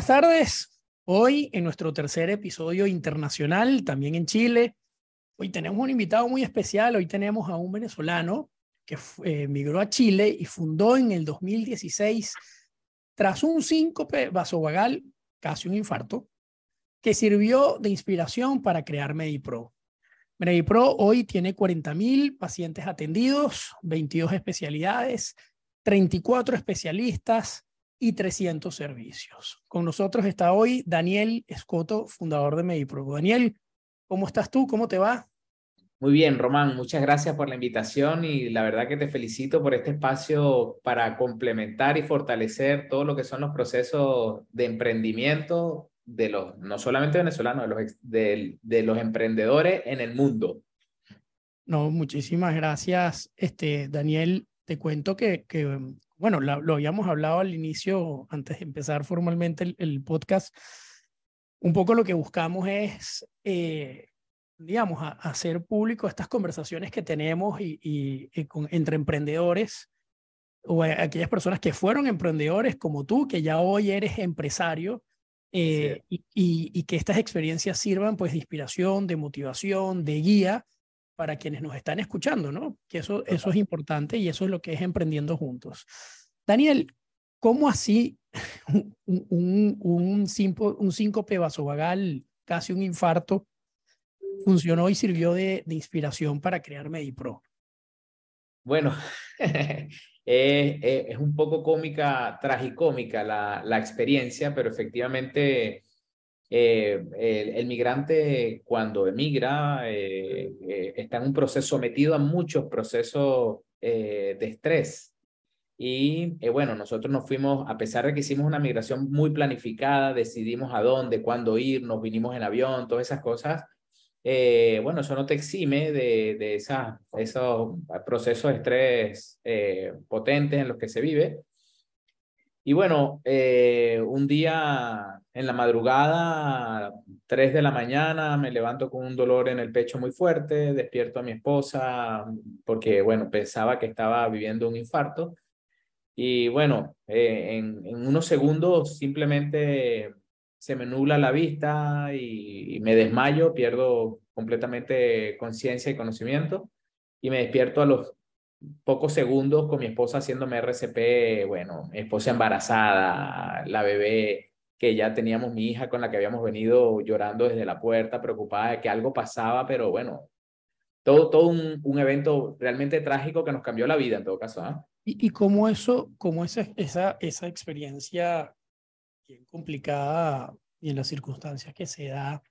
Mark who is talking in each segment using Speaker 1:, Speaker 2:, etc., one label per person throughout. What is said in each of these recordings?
Speaker 1: Buenas tardes. Hoy en nuestro tercer episodio internacional, también en Chile, hoy tenemos un invitado muy especial. Hoy tenemos a un venezolano que eh, migró a Chile y fundó en el 2016, tras un síncope vasovagal, casi un infarto, que sirvió de inspiración para crear MediPro. MediPro hoy tiene 40.000 pacientes atendidos, 22 especialidades, 34 especialistas, y 300 servicios. Con nosotros está hoy Daniel Escoto, fundador de Medipro. Daniel, ¿cómo estás tú? ¿Cómo te va?
Speaker 2: Muy bien, Román, muchas gracias por la invitación y la verdad que te felicito por este espacio para complementar y fortalecer todo lo que son los procesos de emprendimiento de los, no solamente venezolanos, de los, de, de los emprendedores en el mundo.
Speaker 1: No, muchísimas gracias, este, Daniel. Te cuento que, que bueno, lo, habíamos hablado al inicio, antes de empezar formalmente el, podcast, un poco lo que buscamos es, eh, digamos, hacer público estas conversaciones que tenemos y, con, entre emprendedores o aquellas personas que fueron emprendedores como tú, que ya hoy eres empresario, eh, y, y, que estas experiencias sirvan pues de inspiración, de motivación, de guía para quienes nos están escuchando, ¿no? Que eso, eso es importante y eso es lo que es Emprendiendo Juntos. Daniel, ¿cómo así un, un, un, un síncope vasovagal, casi un infarto, funcionó y sirvió de, de inspiración para crear MediPro?
Speaker 2: Bueno, es un poco cómica, tragicómica la, la experiencia, pero efectivamente eh, el, migrante cuando emigra eh, eh, está en un proceso sometido a muchos procesos de estrés. Y bueno, nosotros nos fuimos, a pesar de que hicimos una migración muy planificada, decidimos a dónde, cuándo ir, nos vinimos en avión, todas esas cosas, bueno, eso no te exime de, de esa, esos procesos de estrés potentes en los que se vive. Y bueno, eh, un día en la madrugada, 3 de la mañana, me levanto con un dolor en el pecho muy fuerte, despierto a mi esposa porque, bueno, pensaba que estaba viviendo un infarto. Y bueno, eh, en, en, unos segundos simplemente se me nubla la vista y, y me desmayo, pierdo completamente conciencia y conocimiento y me despierto a los pocos segundos con mi esposa haciéndome RCP, bueno, esposa embarazada, la bebé, que ya teníamos mi hija con la que habíamos venido llorando desde la puerta, preocupada de que algo pasaba, pero bueno, todo, todo un, un evento realmente trágico que nos cambió la vida en todo caso. ¿ah?
Speaker 1: ¿Y, ¿Y cómo eso, cómo esa, esa, esa experiencia bien complicada y en las circunstancias que se da,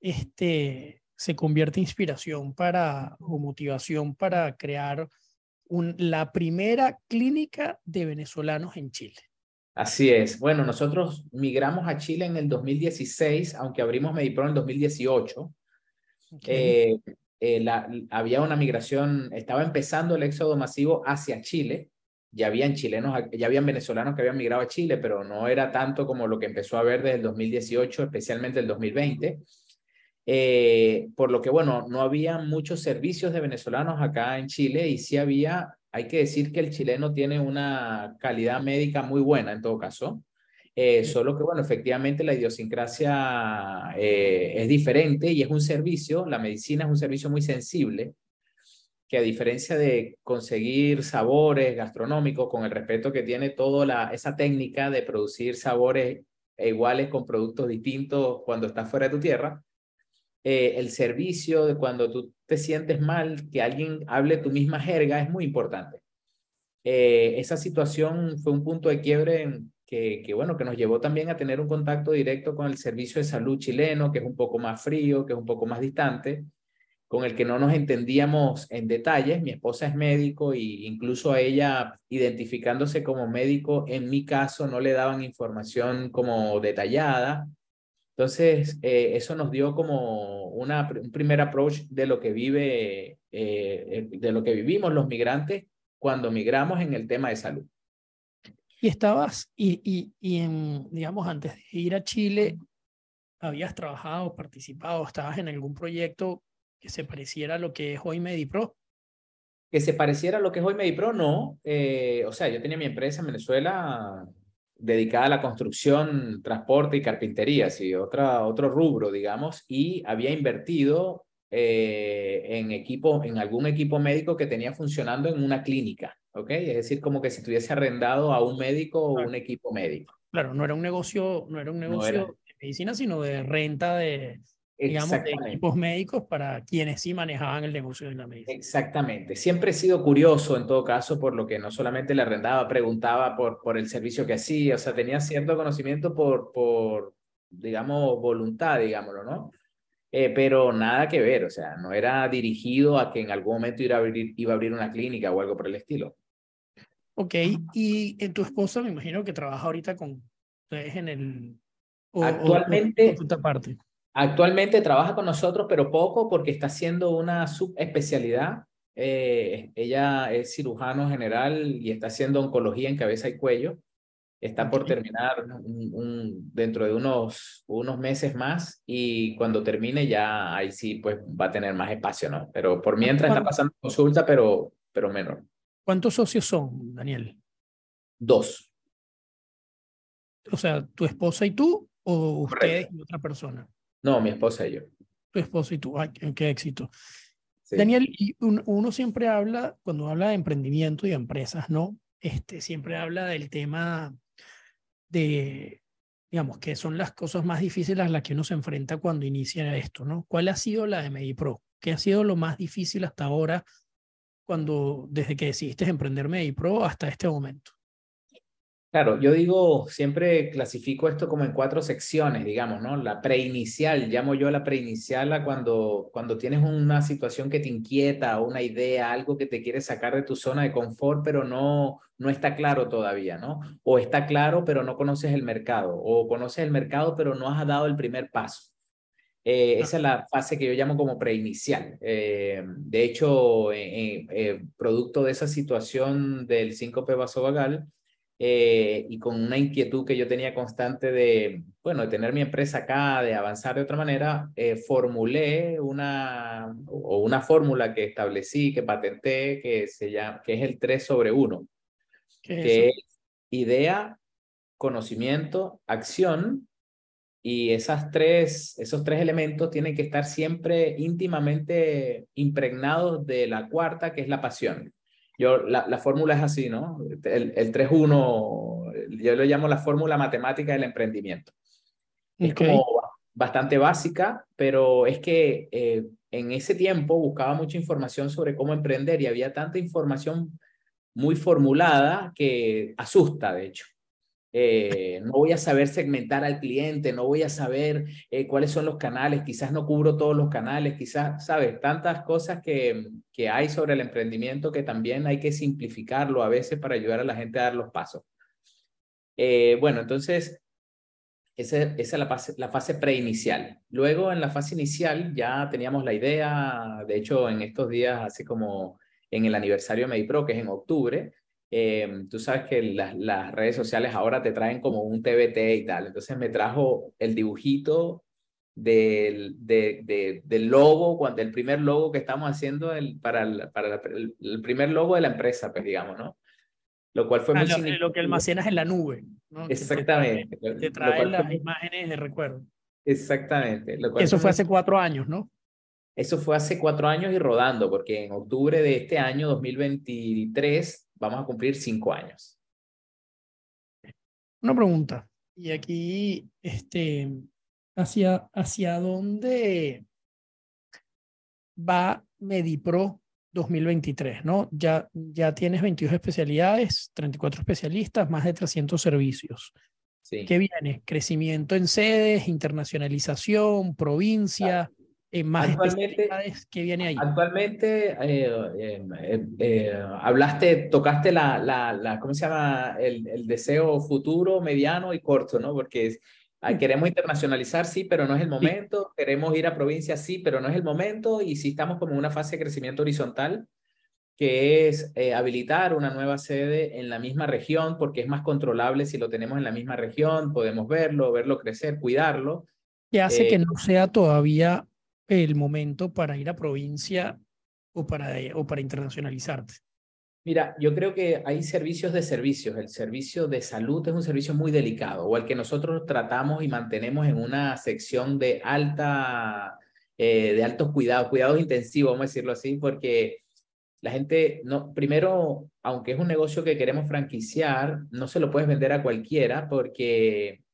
Speaker 1: este, se convierte en inspiración para o motivación para crear un, la primera clínica de venezolanos en Chile.
Speaker 2: Así es. Bueno, nosotros migramos a Chile en el 2016, aunque abrimos Medipro en el 2018. Eh, eh, la, había una migración, estaba empezando el éxodo masivo hacia Chile. Ya habían chilenos, ya habían venezolanos que habían migrado a Chile, pero no era tanto como lo que empezó a ver desde el 2018, especialmente el 2020. Eh, por lo que, bueno, no había muchos servicios de venezolanos acá en Chile y sí había, hay que decir que el chileno tiene una calidad médica muy buena en todo caso, eh, solo que, bueno, efectivamente la idiosincrasia eh, es diferente y es un servicio, la medicina es un servicio muy sensible, que a diferencia de conseguir sabores gastronómicos con el respeto que tiene toda esa técnica de producir sabores iguales con productos distintos cuando estás fuera de tu tierra, eh, el servicio de cuando tú te sientes mal, que alguien hable tu misma jerga es muy importante. Eh, esa situación fue un punto de quiebre que, que, bueno, que nos llevó también a tener un contacto directo con el servicio de salud chileno, que es un poco más frío, que es un poco más distante, con el que no nos entendíamos en detalles. Mi esposa es médico e incluso a ella, identificándose como médico, en mi caso no le daban información como detallada entonces, eh, eso nos dio como una, un primer approach de lo que vive, eh, de lo que vivimos los migrantes cuando migramos en el tema de salud.
Speaker 1: Y estabas, y, y, y en, digamos, antes de ir a Chile, habías trabajado, participado, estabas en algún proyecto que se pareciera a lo que es hoy MediPro?
Speaker 2: Que se pareciera a lo que es hoy MediPro, no. Eh, o sea, yo tenía mi empresa en Venezuela dedicada a la construcción, transporte y carpintería, sí, otra, otro rubro, digamos, y había invertido eh, en equipo, en algún equipo médico que tenía funcionando en una clínica, ¿ok? Es decir, como que si tuviese arrendado a un médico o un equipo médico.
Speaker 1: Claro, no era un negocio, no era un negocio de medicina, sino de renta de, digamos, de equipos médicos para quienes sí manejaban el negocio de la medicina.
Speaker 2: Exactamente. Siempre he sido curioso en todo caso por lo que no solamente le arrendaba, preguntaba por, por el servicio que hacía, o sea, tenía cierto conocimiento por, por digamos, voluntad, digámoslo, ¿no? Eh, pero nada que ver, o sea, no era dirigido a que en algún momento iba a abrir, iba a abrir una clínica o algo por el estilo.
Speaker 1: Ok, y en tu esposa me imagino que trabaja ahorita con ustedes en el...
Speaker 2: actualmente, parte. Actualmente trabaja con nosotros, pero poco porque está haciendo una subespecialidad. Eh, ella es cirujano general y está haciendo oncología en cabeza y cuello. Está por terminar un, dentro de unos, unos meses más y cuando termine ya ahí sí pues va a tener más espacio, ¿no? Pero por mientras está pasando consulta, pero, pero menor.
Speaker 1: ¿Cuántos socios son, Daniel?
Speaker 2: Dos.
Speaker 1: O sea, ¿tu esposa y tú o ustedes y otra persona?
Speaker 2: No, mi esposa y yo.
Speaker 1: Tu esposa y tú. Ay, qué éxito. Daniel, uno siempre habla, cuando habla de emprendimiento y empresas, ¿no? Este, siempre habla del tema de, digamos, que son las cosas más difíciles a las que uno se enfrenta cuando inicia esto, ¿no? ¿Cuál ha sido la de MediPro? ¿Qué ha sido lo más difícil hasta ahora cuando, desde que decidiste emprender MediPro hasta este momento?
Speaker 2: Claro, yo digo, siempre clasifico esto como en cuatro secciones, digamos, ¿no? La preinicial, llamo yo la preinicial a cuando, cuando tienes una situación que te inquieta, una idea, algo que te quiere sacar de tu zona de confort, pero no, no está claro todavía, ¿no? O está claro, pero no conoces el mercado, o conoces el mercado, pero no has dado el primer paso. Eh, esa es la fase que yo llamo como preinicial. Eh, de hecho, eh, producto de esa situación del síncope vasovagal y con una inquietud que yo tenía constante de, bueno, de tener mi empresa acá, de avanzar de otra manera, formulé una, o una fórmula que establecí, que patenté, que, se llama, que es el 3 sobre 1, que es idea, conocimiento, acción y esas tres, esos tres elementos tienen que estar siempre íntimamente impregnados de la cuarta, que es la pasión. Yo, la, la fórmula es así, ¿no? El, el 3-1, yo lo llamo la fórmula matemática del emprendimiento. Es como bastante básica, pero es que eh, en ese tiempo buscaba mucha información sobre cómo emprender y había tanta información muy formulada que asusta, de hecho. Eh, no voy a saber segmentar al cliente, no voy a saber eh, cuáles son los canales, quizás no cubro todos los canales, quizás, sabes, tantas cosas que, que hay sobre el emprendimiento que también hay que simplificarlo a veces para ayudar a la gente a dar los pasos. Eh, bueno, entonces, esa, esa es la fase, la fase preinicial. Luego, en la fase inicial, ya teníamos la idea, de hecho, en estos días, así como en el aniversario de MediPro, que es en octubre, eh, tú sabes que las, redes sociales ahora te traen como un TBT y tal. Entonces me trajo el dibujito del, de, del logo, cuando, el primer logo que estamos haciendo el, para, el, para el, primer logo de la empresa, pues digamos, ¿no?
Speaker 1: Lo cual fue ah, muy lo, lo, que almacenas en la nube. ¿no?
Speaker 2: Exactamente.
Speaker 1: Te trae, las imágenes de recuerdo.
Speaker 2: Exactamente.
Speaker 1: Eso fue hace cuatro años, ¿no?
Speaker 2: Eso fue hace cuatro años y rodando, porque en octubre de este año, 2023, vamos a cumplir cinco años.
Speaker 1: Una pregunta, y aquí, este, ¿hacia, hacia dónde va MediPro 2023, ¿no? Ya, ya tienes 22 especialidades, 34 especialistas, más de 300 servicios. Sí. ¿Qué viene? Crecimiento en sedes, internacionalización, provincia más actualmente, que viene ahí.
Speaker 2: Actualmente, eh, eh, eh, hablaste, tocaste la, la, la, ¿cómo se llama? El, el, deseo futuro, mediano y corto, ¿no? Porque queremos internacionalizar, sí, pero no es el momento. Queremos ir a provincias, sí, pero no es el momento. Y sí estamos como en una fase de crecimiento horizontal, que es habilitar una nueva sede en la misma región, porque es más controlable si lo tenemos en la misma región, podemos verlo, verlo crecer, cuidarlo.
Speaker 1: ¿Qué hace que no sea todavía el momento para ir a provincia o para, o para internacionalizarte?
Speaker 2: Mira, yo creo que hay servicios de servicios. El servicio de salud es un servicio muy delicado, o el que nosotros tratamos y mantenemos en una sección de alta, eh, de altos cuidados, cuidados intensivos, vamos a decirlo así, porque la gente, no, primero, aunque es un negocio que queremos franquiciar, no se lo puedes vender a cualquiera porque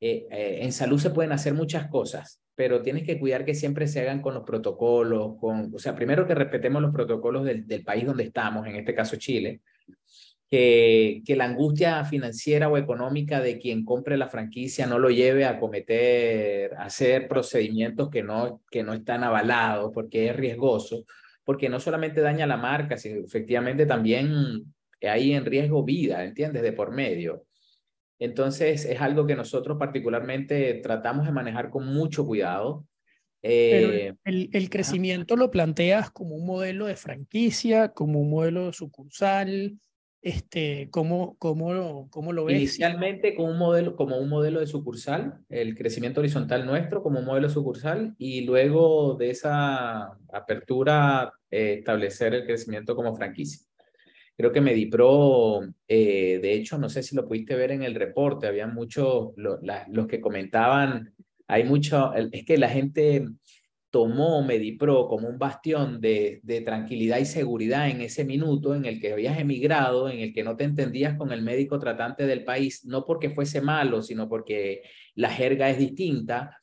Speaker 2: eh, eh, en salud se pueden hacer muchas cosas, pero tienes que cuidar que siempre se hagan con los protocolos, con, o sea, primero que respetemos los protocolos del, del país donde estamos, en este caso Chile, que, que, la angustia financiera o económica de quien compre la franquicia no lo lleve a cometer, a hacer procedimientos que no, que no están avalados porque es riesgoso porque no solamente daña la marca, sino efectivamente también hay en riesgo vida, ¿entiendes? De por medio. Entonces es algo que nosotros particularmente tratamos de manejar con mucho cuidado.
Speaker 1: Eh, el, el, crecimiento lo planteas como un modelo de franquicia, como un modelo de sucursal, este, ¿cómo, cómo, lo, ¿Cómo lo ves?
Speaker 2: Inicialmente como un, modelo, como un modelo de sucursal, el crecimiento horizontal nuestro como un modelo sucursal y luego de esa apertura eh, establecer el crecimiento como franquicia. Creo que Medipro, eh, de hecho, no sé si lo pudiste ver en el reporte, había muchos, los que comentaban, hay mucho, es que la gente tomó Medipro como un bastión de, de, tranquilidad y seguridad en ese minuto en el que habías emigrado, en el que no te entendías con el médico tratante del país, no porque fuese malo, sino porque la jerga es distinta.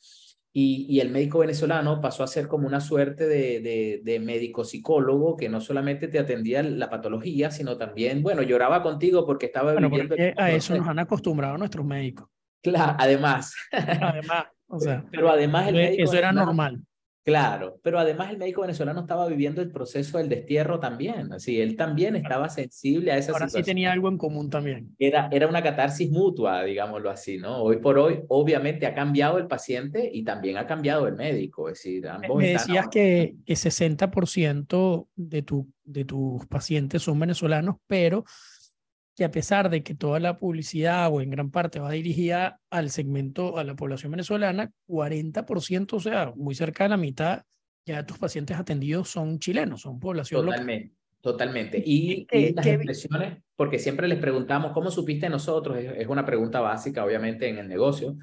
Speaker 2: Y, y el médico venezolano pasó a ser como una suerte de, de, de, médico psicólogo que no solamente te atendía la patología, sino también, bueno, lloraba contigo porque estaba
Speaker 1: bueno, viviendo... a eso nos han acostumbrado nuestros médicos.
Speaker 2: Claro, además.
Speaker 1: Además, o sea,
Speaker 2: pero además el médico
Speaker 1: eso era normal.
Speaker 2: Claro, pero además el médico venezolano estaba viviendo el proceso del destierro también, así, él también estaba sensible a esa
Speaker 1: Ahora
Speaker 2: situación.
Speaker 1: sí tenía algo en común también.
Speaker 2: Era, era una catarsis mutua, digámoslo así, ¿no? Hoy por hoy, obviamente, ha cambiado el paciente y también ha cambiado el médico, es decir, ambos
Speaker 1: Me decías que, que 60% de, tu, de tus pacientes son venezolanos, pero que a pesar de que toda la publicidad o en gran parte va dirigida al segmento, a la población venezolana, 40%, o sea, muy cerca de la mitad, ya de tus pacientes atendidos son chilenos, son población
Speaker 2: Totalmente. Local. Totalmente. Y, ¿Qué, y las qué, expresiones, porque siempre les preguntamos, ¿cómo supiste nosotros? Es, es una pregunta básica, obviamente, en el negocio.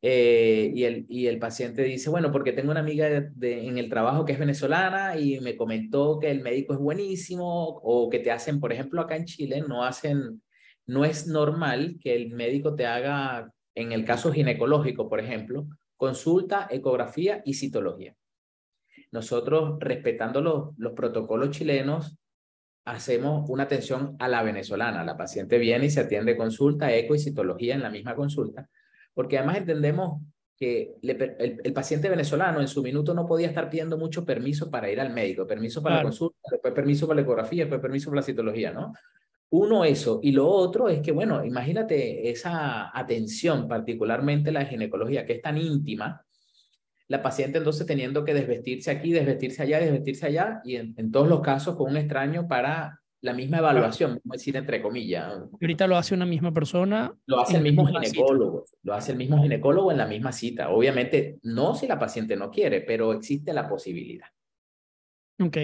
Speaker 2: Eh, y, el, y el paciente dice, bueno, porque tengo una amiga de, en el trabajo que es venezolana y me comentó que el médico es buenísimo o que te hacen, por ejemplo, acá en Chile, no hacen, no es normal que el médico te haga, en el caso ginecológico, por ejemplo, consulta, ecografía y citología. Nosotros, respetando los, los protocolos chilenos, hacemos una atención a la venezolana. La paciente viene y se atiende consulta, eco y citología en la misma consulta porque además entendemos que le, el, el, paciente venezolano en su minuto no podía estar pidiendo mucho permiso para ir al médico, permiso para claro. la consulta, después permiso para la ecografía, después permiso para la citología, ¿no? Uno eso, y lo otro es que, bueno, imagínate esa atención, particularmente la ginecología, que es tan íntima, la paciente entonces teniendo que desvestirse aquí, desvestirse allá, desvestirse allá, y en, en todos los casos con un extraño para la misma evaluación, vamos a decir entre comillas.
Speaker 1: Y ahorita lo hace una misma persona.
Speaker 2: Lo hace el mismo ginecólogo, cita. lo hace el mismo ginecólogo en la misma cita. Obviamente, no si la paciente no quiere, pero existe la posibilidad.
Speaker 1: Ok.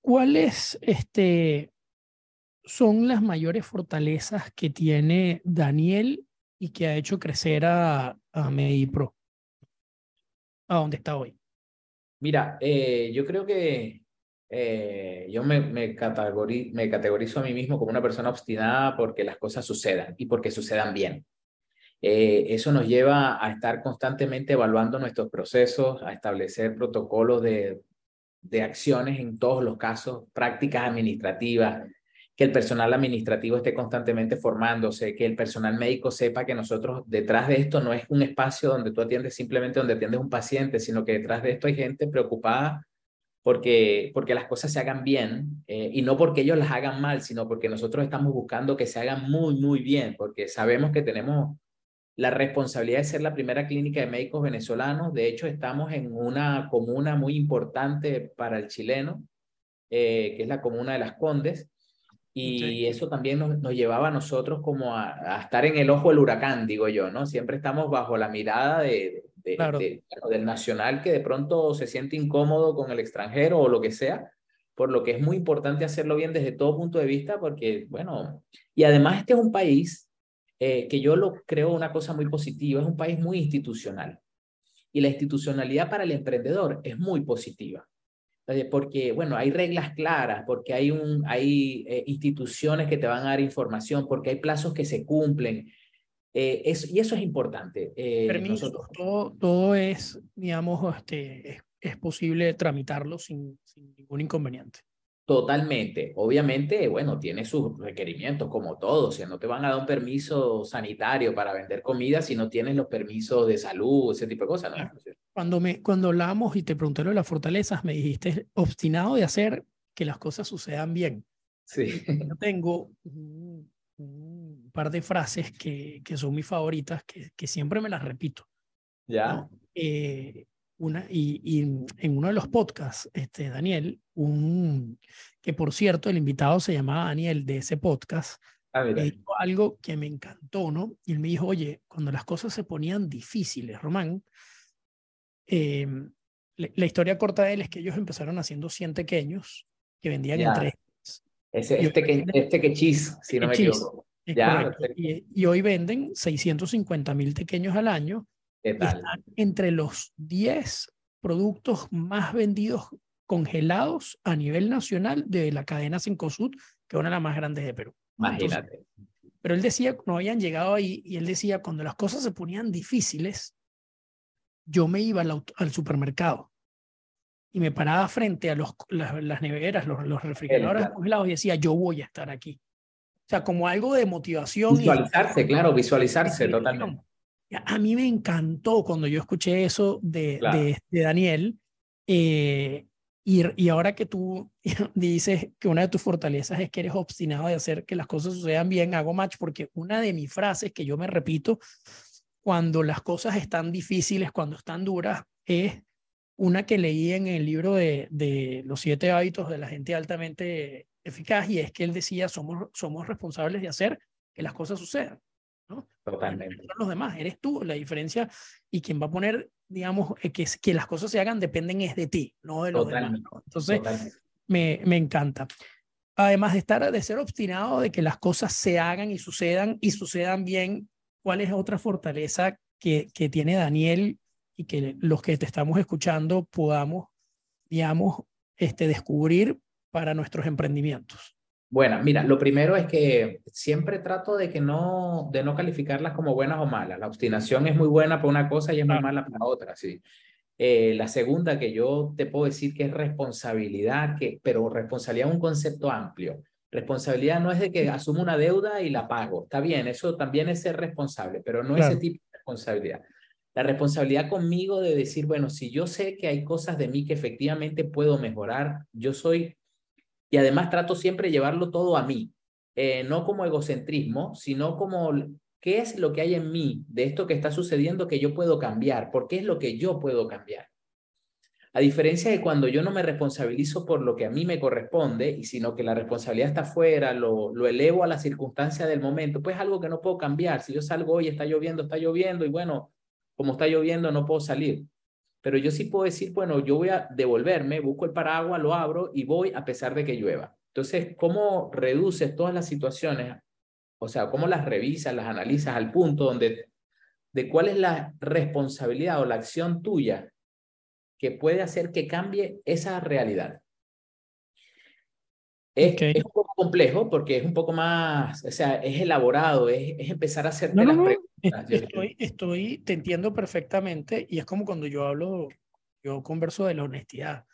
Speaker 1: ¿Cuáles este, son las mayores fortalezas que tiene Daniel y que ha hecho crecer a, a MediPro? ¿A dónde está hoy?
Speaker 2: Mira, eh, yo creo que eh, yo me, me, categori me categorizo a mí mismo como una persona obstinada porque las cosas sucedan y porque sucedan bien. Eh, eso nos lleva a estar constantemente evaluando nuestros procesos, a establecer protocolos de, de acciones en todos los casos, prácticas administrativas, que el personal administrativo esté constantemente formándose, que el personal médico sepa que nosotros detrás de esto no es un espacio donde tú atiendes simplemente donde atiendes un paciente, sino que detrás de esto hay gente preocupada porque, porque las cosas se hagan bien eh, y no porque ellos las hagan mal, sino porque nosotros estamos buscando que se hagan muy, muy bien, porque sabemos que tenemos la responsabilidad de ser la primera clínica de médicos venezolanos. De hecho, estamos en una comuna muy importante para el chileno, eh, que es la comuna de Las Condes, y sí. eso también nos, nos, llevaba a nosotros como a, a, estar en el ojo del huracán, digo yo, ¿no? Siempre estamos bajo la mirada de, de, claro. de, del nacional que de pronto se siente incómodo con el extranjero o lo que sea, por lo que es muy importante hacerlo bien desde todo punto de vista, porque, bueno, y además este es un país eh, que yo lo creo una cosa muy positiva, es un país muy institucional. Y la institucionalidad para el emprendedor es muy positiva. Porque, bueno, hay reglas claras, porque hay, un, hay eh, instituciones que te van a dar información, porque hay plazos que se cumplen. Eh, y eso es importante.
Speaker 1: Permiso, todo, todo es, digamos, este, es posible tramitarlo sin, sin ningún inconveniente.
Speaker 2: Totalmente. Obviamente, bueno, tiene sus requerimientos como todo. O sea, no te van a dar un permiso sanitario para vender comida si no tienes los permisos de salud, ese tipo de cosas. ¿no?
Speaker 1: Cuando, me, cuando hablamos y te pregunté lo de las fortalezas, me dijiste obstinado de hacer que las cosas sucedan bien.
Speaker 2: Sí.
Speaker 1: Yo tengo un, par de frases que, que son mis favoritas, que, que siempre me las repito.
Speaker 2: Ya.
Speaker 1: Eh, una, y, en uno de los podcasts, este, Daniel, un, que por cierto el invitado se llamaba Daniel de ese podcast,
Speaker 2: ah,
Speaker 1: dijo algo que me encantó, ¿no? Y él me dijo, oye, cuando las cosas se ponían difíciles, Román, em, la, historia corta de él es que ellos empezaron haciendo 100 pequeños que vendían en tres.
Speaker 2: Ese, este, que, este que chis, si no me equivoco.
Speaker 1: Ya, y, y, hoy venden 650 mil pequeños al año están entre los 10 productos más vendidos congelados a nivel nacional de la cadena Cencosud, que es una de las más grandes de Perú.
Speaker 2: Imagínate.
Speaker 1: pero él decía, no habían llegado ahí, y él decía, cuando las cosas se ponían difíciles, yo me iba al, supermercado y me paraba frente a los, las, neveras, los, los refrigeradores congelados y decía, yo voy a estar aquí. O sea, como algo de motivación.
Speaker 2: Visualizarse, claro, visualizarse totalmente.
Speaker 1: A mí me encantó cuando yo escuché eso de, de, Daniel. Eh, y, y, ahora que tú dices que una de tus fortalezas es que eres obstinado de hacer que las cosas sucedan bien, hago match porque una de mis frases que yo me repito cuando las cosas están difíciles, cuando están duras, es una que leí en el libro de, de los siete hábitos de la gente altamente eficaz y es que él decía, somos, somos responsables de hacer que las cosas sucedan.
Speaker 2: Totalmente.
Speaker 1: No los demás, eres tú la diferencia y quien va a poner, digamos, eh, que, que las cosas se hagan dependen es de ti, no de los demás. Entonces, me, me encanta. Además de estar, de ser obstinado de que las cosas se hagan y sucedan y sucedan bien, ¿cuál es otra fortaleza que, que tiene Daniel y que los que te estamos escuchando podamos, digamos, este, descubrir para nuestros emprendimientos?
Speaker 2: Bueno, mira, lo primero es que siempre trato de que no, de no calificarlas como buenas o malas. La obstinación es muy buena para una cosa y es muy mala para otra, sí. Eh, la segunda que yo te puedo decir que es responsabilidad, que, pero responsabilidad es un concepto amplio. Responsabilidad no es de que asumo una deuda y la pago. Está bien, eso también es ser responsable, pero no ese tipo de responsabilidad. La responsabilidad conmigo de decir, bueno, si yo sé que hay cosas de mí que efectivamente puedo mejorar, yo soy y además trato siempre de llevarlo todo a mí, eh, no como egocentrismo, sino como qué es lo que hay en mí de esto que está sucediendo que yo puedo cambiar, por qué es lo que yo puedo cambiar. A diferencia de cuando yo no me responsabilizo por lo que a mí me corresponde, y sino que la responsabilidad está afuera, lo, lo elevo a la circunstancia del momento, pues algo que no puedo cambiar. Si yo salgo hoy, está lloviendo, está lloviendo, y bueno, como está lloviendo, no puedo salir pero yo sí puedo decir, bueno, yo voy a devolverme, busco el paraguas, lo abro y voy a pesar de que llueva. Entonces, ¿cómo reduces todas las situaciones? O sea, ¿cómo las revisas, las analizas al punto donde, de cuál es la responsabilidad o la acción tuya que puede hacer que cambie esa realidad? Es, es, un poco complejo porque es un poco más, o sea, es elaborado, es, es empezar a hacerte las preguntas.
Speaker 1: Estoy, estoy, te entiendo perfectamente y es como cuando yo hablo, yo converso de la honestidad.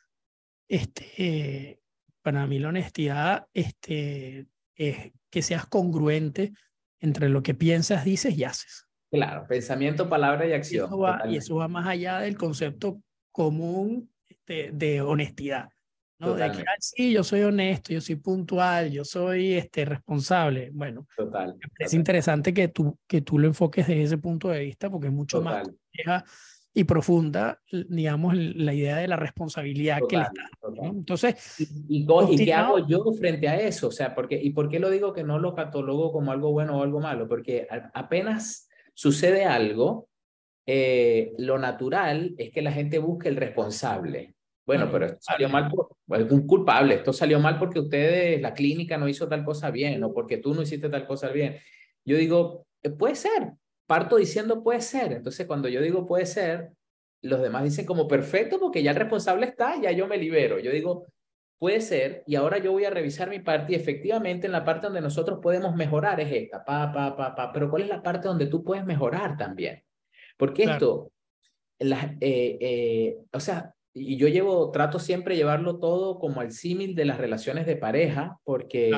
Speaker 1: Este, para mí la honestidad este, es que seas congruente entre lo que piensas, dices y haces.
Speaker 2: Claro, pensamiento, palabra y acción.
Speaker 1: Y eso va, y eso va más allá del concepto común este, de honestidad. ¿No? De que, sí, yo soy honesto, yo soy puntual, yo soy este, responsable. Bueno,
Speaker 2: total,
Speaker 1: es interesante que tú, que tú lo enfoques desde ese punto de vista porque es mucho más compleja y profunda, digamos, la idea de la responsabilidad que le está. Entonces,
Speaker 2: ¿Y, y, qué hago yo frente a eso? O sea, porque, ¿y por qué lo digo que no lo catalogo como algo bueno o algo malo? Porque apenas sucede algo, eh, lo natural es que la gente busque el responsable. Bueno, pero salió mal por, algún culpable, esto salió mal porque ustedes, la clínica no hizo tal cosa bien o porque tú no hiciste tal cosa bien. Yo digo, eh, puede ser, parto diciendo puede ser. Entonces, cuando yo digo puede ser, los demás dicen como perfecto porque ya el responsable está, ya yo me libero. Yo digo, puede ser, y ahora yo voy a revisar mi parte y efectivamente en la parte donde nosotros podemos mejorar es esta, pa, pa, pa, pa, pero ¿cuál es la parte donde tú puedes mejorar también? Porque esto, la, eh, eh, o sea, y yo llevo, trato siempre llevarlo todo como al símil de las relaciones de pareja, porque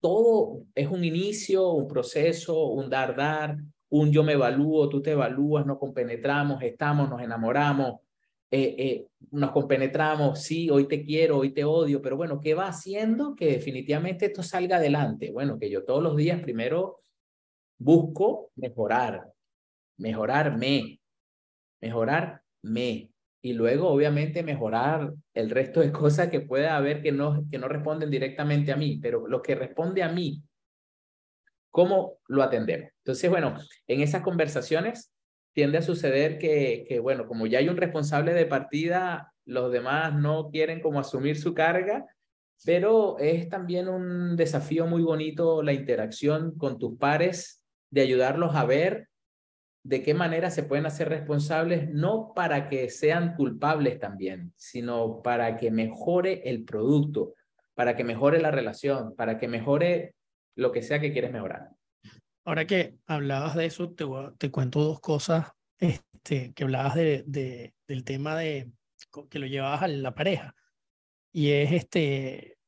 Speaker 2: todo es un inicio, un proceso, un dar, dar, un yo me evalúo, tú te evalúas, nos compenetramos, estamos, nos enamoramos, eh, eh, nos compenetramos, sí, hoy te quiero, hoy te odio, pero bueno, ¿qué va haciendo que definitivamente esto salga adelante? Bueno, que yo todos los días primero busco mejorar, mejorarme, mejorarme, y luego obviamente mejorar el resto de cosas que pueda haber que no, que no responden directamente a mí, pero lo que responde a mí, ¿cómo lo atendemos? Entonces, bueno, en esas conversaciones tiende a suceder que, que, bueno, como ya hay un responsable de partida, los demás no quieren como asumir su carga, pero es también un desafío muy bonito la interacción con tus pares, de ayudarlos a ver de qué manera se pueden hacer responsables, no para que sean culpables también, sino para que mejore el producto, para que mejore la relación, para que mejore lo que sea que quieres mejorar.
Speaker 1: Ahora que hablabas de eso, te, te cuento dos cosas este, que hablabas de, de, del tema de que lo llevabas a la pareja. Y es este,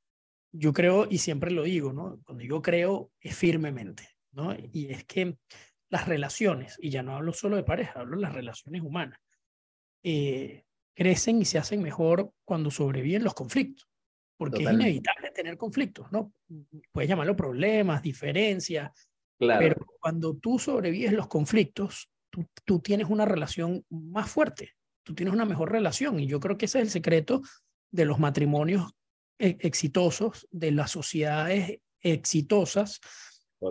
Speaker 1: yo creo, y siempre lo digo, ¿no? Cuando yo creo, es firmemente, ¿no? Y es que las relaciones, y ya no hablo solo de pareja, hablo de las relaciones humanas, eh, crecen y se hacen mejor cuando sobreviven los conflictos, porque es inevitable tener conflictos, ¿no? Puedes llamarlo problemas, diferencias, claro. pero cuando tú sobrevives los conflictos, tú, tú tienes una relación más fuerte, tú tienes una mejor relación, y yo creo que ese es el secreto de los matrimonios eh, exitosos, de las sociedades exitosas,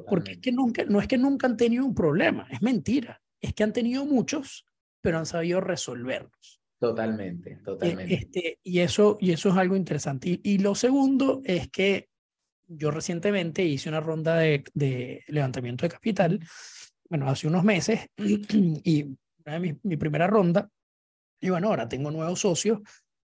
Speaker 1: porque es que nunca, no es que nunca han tenido un problema, es mentira. Es que han tenido muchos, pero han sabido resolverlos.
Speaker 2: Totalmente,
Speaker 1: e,
Speaker 2: totalmente.
Speaker 1: Este, y, eso, y eso es algo interesante. Y, lo segundo es que yo recientemente hice una ronda de, de levantamiento de capital, bueno, hace unos meses, y mi, mi primera ronda, y bueno, ahora tengo nuevos socios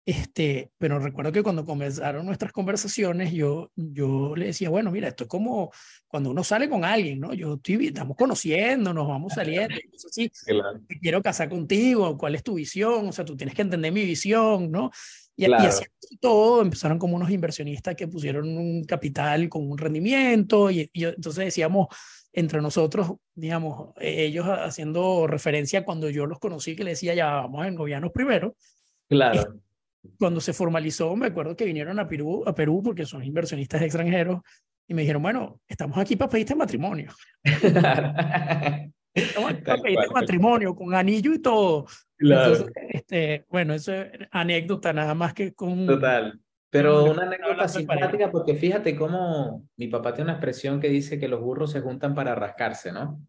Speaker 1: este, pero recuerdo que cuando comenzaron nuestras conversaciones, yo, yo le decía, bueno, mira, esto es como cuando uno sale con alguien, ¿no? Yo estoy, estamos conociendo, nos vamos saliendo, sí, quiero casar contigo, ¿cuál es tu visión? O sea, tú tienes que entender mi visión, ¿no? Y, y así todo, empezaron como unos inversionistas que pusieron un capital con un rendimiento, y, y entonces decíamos, entre nosotros, digamos, ellos haciendo referencia cuando yo los conocí, que le decía, ya vamos a engobiarnos primero.
Speaker 2: Claro
Speaker 1: cuando se formalizó, me acuerdo que vinieron a Perú, a Perú porque son inversionistas extranjeros y me dijeron, bueno, estamos aquí para pedirte matrimonio. estamos aquí para pedirte matrimonio con anillo y todo. Claro. este, bueno, eso es anécdota nada más que con...
Speaker 2: Total. Pero una anécdota simpática porque fíjate cómo mi papá tiene una expresión que dice que los burros se juntan para rascarse, ¿no?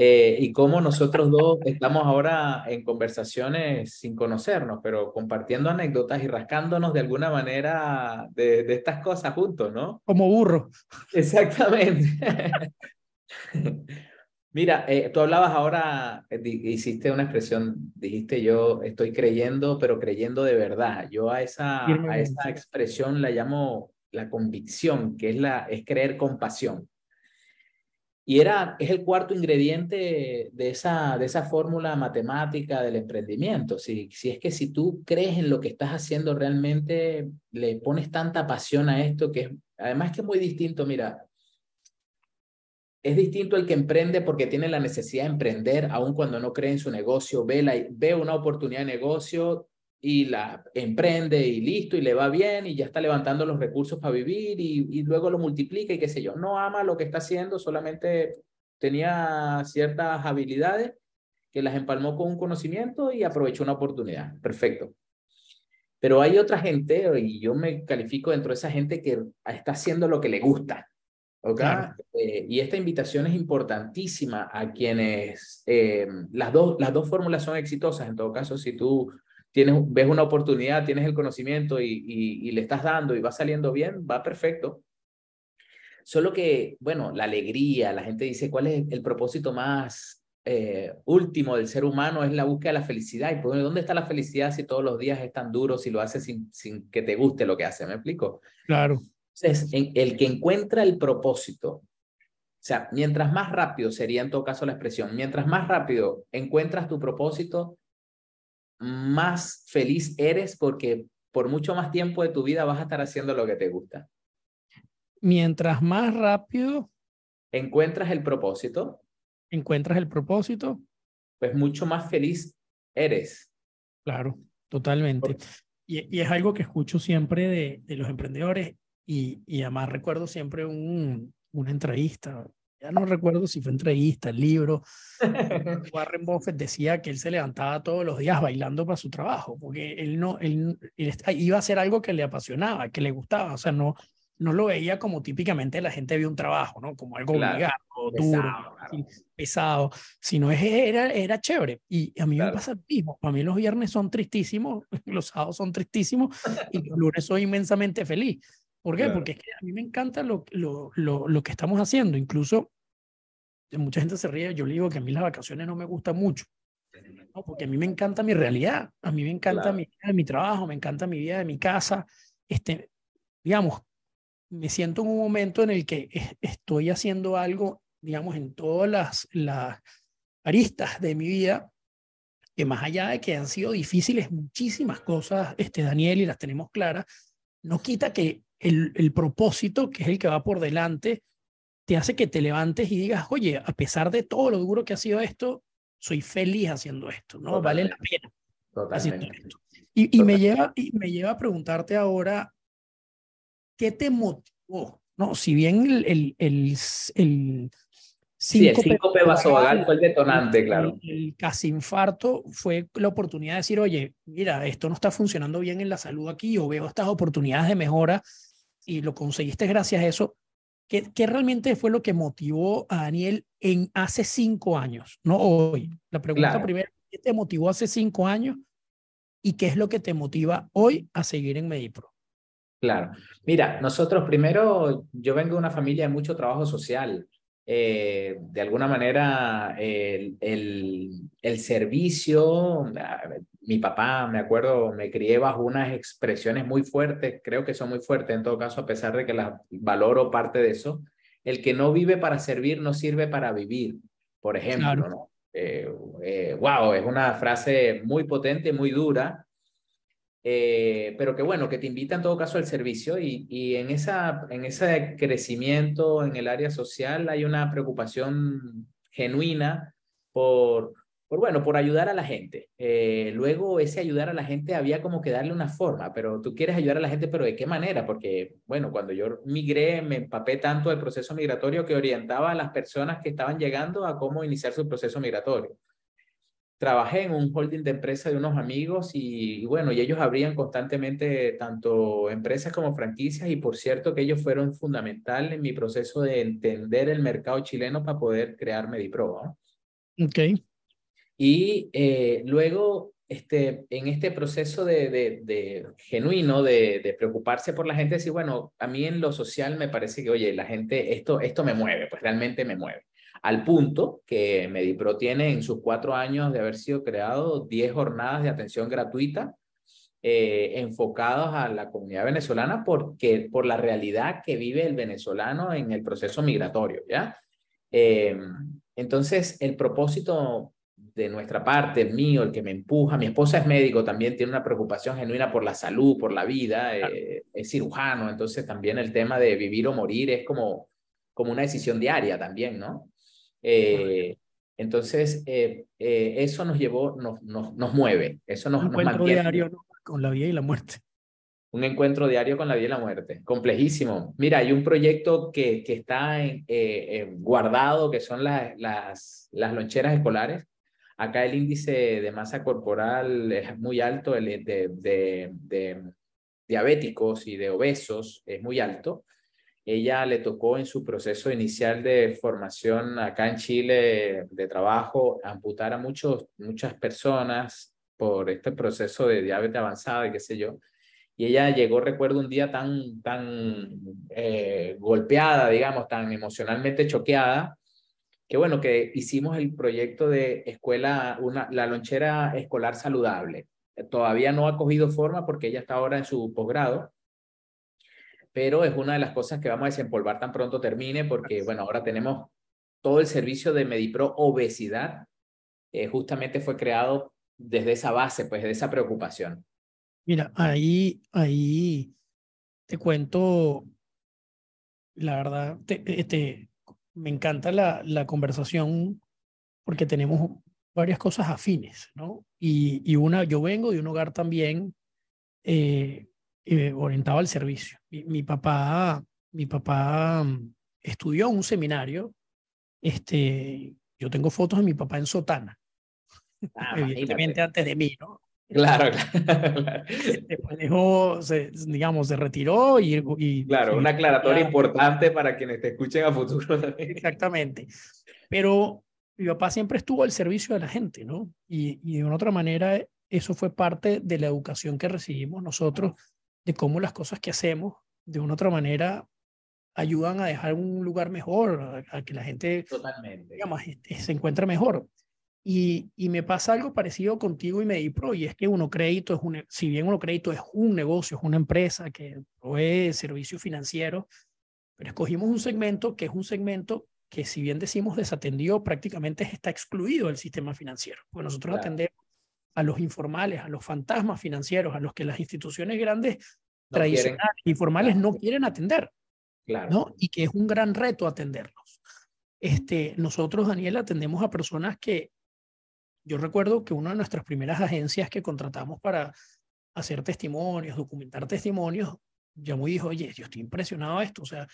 Speaker 2: Eh, y cómo nosotros dos estamos ahora en conversaciones sin conocernos, pero compartiendo anécdotas y rascándonos de alguna manera de, de estas cosas juntos, ¿no?
Speaker 1: Como burro.
Speaker 2: Exactamente. Mira, eh, tú hablabas ahora, eh, hiciste una expresión, dijiste yo estoy creyendo, pero creyendo de verdad. Yo a esa, a esa expresión la llamo la convicción, que es, la, es creer con pasión. Y era, es el cuarto ingrediente de esa, de esa fórmula matemática del emprendimiento. Si, si es que si tú crees en lo que estás haciendo realmente, le pones tanta pasión a esto que es, además que es muy distinto, mira, es distinto el que emprende porque tiene la necesidad de emprender, aun cuando no cree en su negocio, ve, la, ve una oportunidad de negocio, y la emprende y listo y le va bien y ya está levantando los recursos para vivir y, y, luego lo multiplica y qué sé yo. No ama lo que está haciendo, solamente tenía ciertas habilidades que las empalmó con un conocimiento y aprovechó una oportunidad. Perfecto. Pero hay otra gente, y yo me califico dentro de esa gente que está haciendo lo que le gusta. ¿ok? Eh, y esta invitación es importantísima a quienes eh, las, dos, las dos fórmulas son exitosas. En todo caso, si tú tienes, ves una oportunidad, tienes el conocimiento y, y, le estás dando y va saliendo bien, va perfecto. Solo que, bueno, la alegría, la gente dice, ¿cuál es el propósito más eh, último del ser humano? Es la búsqueda de la felicidad. ¿Y pues, dónde está la felicidad si todos los días es tan duro, si lo haces sin, sin que te guste lo que hace? ¿Me explico?
Speaker 1: Claro.
Speaker 2: Entonces, el que encuentra el propósito, o sea, mientras más rápido sería en todo caso la expresión, mientras más rápido encuentras tu propósito, más feliz eres porque por mucho más tiempo de tu vida vas a estar haciendo lo que te gusta.
Speaker 1: Mientras más rápido
Speaker 2: encuentras el propósito,
Speaker 1: encuentras el propósito,
Speaker 2: pues mucho más feliz eres.
Speaker 1: Claro, totalmente. Y, y, es algo que escucho siempre de, de los emprendedores y, y además recuerdo siempre un, una entrevista, ya no recuerdo si fue entrevista, el libro. Warren Buffett decía que él se levantaba todos los días bailando para su trabajo, porque él no, él, iba a hacer algo que le apasionaba, que le gustaba, o sea, no, no lo veía como típicamente la gente ve un trabajo, ¿no? Como algo obligado, duro, pesado, sino es, era, era chévere. Y a mí me pasa lo mismo. Para mí los viernes son tristísimos, los sábados son tristísimos y los lunes soy inmensamente feliz. ¿Por qué? Porque es que a mí me encanta lo, lo, lo, lo, que estamos haciendo. Incluso mucha gente se ríe, yo le digo que a mí las vacaciones no me gustan mucho. ¿no? Porque a mí me encanta mi realidad, a mí me encanta mi vida mi trabajo, me encanta mi vida de mi casa. Este, digamos, me siento en un momento en el que estoy haciendo algo, digamos, en todas las, las aristas de mi vida, que más allá de que han sido difíciles muchísimas cosas, este, Daniel, y las tenemos claras, no quita que el, el propósito, que es el que va por delante, te hace que te levantes y digas, oye, a pesar de todo lo duro que ha sido esto, soy feliz haciendo esto, ¿no? Vale la pena. Haciendo esto. Y, y, me lleva, y me lleva a preguntarte ahora, ¿qué te motivó? No, si bien el, el, el, el
Speaker 2: Sí, el síncope vasovagal fue el detonante, claro.
Speaker 1: El, casi infarto fue la oportunidad de decir, oye, mira, esto no está funcionando bien en la salud aquí, o veo estas oportunidades de mejora y lo conseguiste gracias a eso. ¿Qué, ¿Qué, realmente fue lo que motivó a Daniel en hace cinco años, no hoy? La pregunta primera, ¿qué te motivó hace cinco años y qué es lo que te motiva hoy a seguir en Medipro?
Speaker 2: Claro. Mira, nosotros primero, yo vengo de una familia de mucho trabajo social. Eh, de alguna manera el, el, servicio, mi papá, me acuerdo, me crié bajo unas expresiones muy fuertes, creo que son muy fuertes en todo caso, a pesar de que las valoro parte de eso. El que no vive para servir no sirve para vivir, por ejemplo. ¿no? wow, eh, eh, es una frase muy potente, muy dura, eh, pero que bueno, que te invita en todo caso al servicio y, y, en, esa, en ese crecimiento en el área social hay una preocupación genuina por, por bueno, por ayudar a la gente. Eh, luego ese ayudar a la gente había como que darle una forma, pero tú quieres ayudar a la gente, pero ¿de qué manera? Porque, bueno, cuando yo migré, me empapé tanto del proceso migratorio que orientaba a las personas que estaban llegando a cómo iniciar su proceso migratorio trabajé en un holding de empresa de unos amigos y, bueno, y ellos abrían constantemente tanto empresas como franquicias y por cierto que ellos fueron fundamental en mi proceso de entender el mercado chileno para poder crear Medipro.
Speaker 1: ¿no? Ok.
Speaker 2: Y eh, luego, este, en este proceso de, de, genuino de, preocuparse por la gente, decir, bueno, a mí en lo social me parece que, oye, la gente, esto, esto me mueve, pues realmente me mueve al punto que Medipro tiene en sus cuatro años de haber sido creado 10 jornadas de atención gratuita eh, enfocadas a la comunidad venezolana porque, por la realidad que vive el venezolano en el proceso migratorio, ¿ya? Eh, entonces, el propósito de nuestra parte, el mío, el que me empuja, mi esposa es médico, también tiene una preocupación genuina por la salud, por la vida, eh, es cirujano, entonces también el tema de vivir o morir es como, como una decisión diaria también, ¿no? Eh, entonces, eh, eh, eso nos llevó, nos, nos, nos mueve, eso nos,
Speaker 1: Un encuentro diario con la vida y la muerte.
Speaker 2: Un encuentro diario con la vida y la muerte, complejísimo. Mira, hay un proyecto que, que está en, guardado, que son las, las, las loncheras escolares. Acá el índice de masa corporal es muy alto, el de, de, de diabéticos y de obesos es muy alto ella le tocó en su proceso inicial de formación acá en Chile de trabajo amputar a muchos, muchas personas por este proceso de diabetes avanzada y qué sé yo. Y ella llegó, recuerdo, un día tan, tan eh, golpeada, digamos, tan emocionalmente choqueada, que bueno, que hicimos el proyecto de escuela, una, la lonchera escolar saludable. Todavía no ha cogido forma porque ella está ahora en su posgrado, pero es una de las cosas que vamos a desempolvar tan pronto termine, porque bueno, ahora tenemos todo el servicio de Medipro Obesidad, eh, justamente fue creado desde esa base, pues de esa preocupación.
Speaker 1: Mira, ahí, ahí te cuento, la verdad, te, este, me encanta la, la conversación porque tenemos varias cosas afines, ¿no? Y, y una, yo vengo de un hogar también eh, eh, orientado al servicio. Mi, mi, papá, mi papá mm, estudió un seminario, este, yo tengo fotos de mi papá en sotana, ah, evidentemente antes de mí, ¿no?
Speaker 2: Claro, claro.
Speaker 1: Después dejó, se, digamos, se retiró y... y
Speaker 2: claro, una aclaratoria importante para quienes te escuchen a futuro.
Speaker 1: Exactamente. Pero mi papá siempre estuvo al servicio de la gente, ¿no? Y, y de una otra manera, eso fue parte de la educación que recibimos nosotros, de cómo las cosas que hacemos, de una otra manera, ayudan a dejar un lugar mejor, a, a que la gente
Speaker 2: Totalmente.
Speaker 1: Digamos, se encuentre mejor. Y, y, me pasa algo parecido contigo y Medipro, y es que Uno Crédito es un, si bien Uno Crédito es un negocio, es una empresa que provee servicios financieros, pero escogimos un segmento que es un segmento que si bien decimos desatendido, prácticamente está excluido del sistema financiero, porque nosotros claro. atendemos a los informales, a los fantasmas financieros, a los que las instituciones grandes no tradicionales, quieren. informales, no quieren atender,
Speaker 2: claro.
Speaker 1: ¿no? Y que es un gran reto atenderlos. Este, nosotros, Daniel, atendemos a personas que yo recuerdo que una de nuestras primeras agencias que contratamos para hacer testimonios, documentar testimonios, llamó y dijo, oye, yo estoy impresionado de esto, o sea,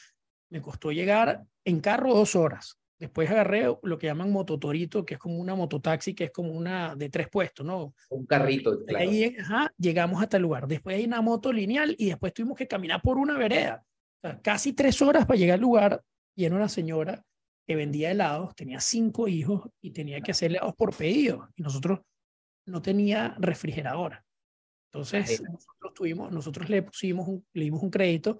Speaker 1: me costó llegar en carro dos horas. Después agarré lo que llaman mototorito, que es como una mototaxi, que es como una de tres puestos, ¿no?
Speaker 2: Un carrito,
Speaker 1: claro. Ahí ajá, llegamos hasta el lugar. Después hay una moto lineal y después tuvimos que caminar por una vereda. O sea, casi tres horas para llegar al lugar y era una señora que vendía helados, tenía cinco hijos y tenía que hacer helados por pedido. Y nosotros no tenía refrigeradora. Entonces, nosotros, tuvimos, nosotros le pusimos un, le dimos un crédito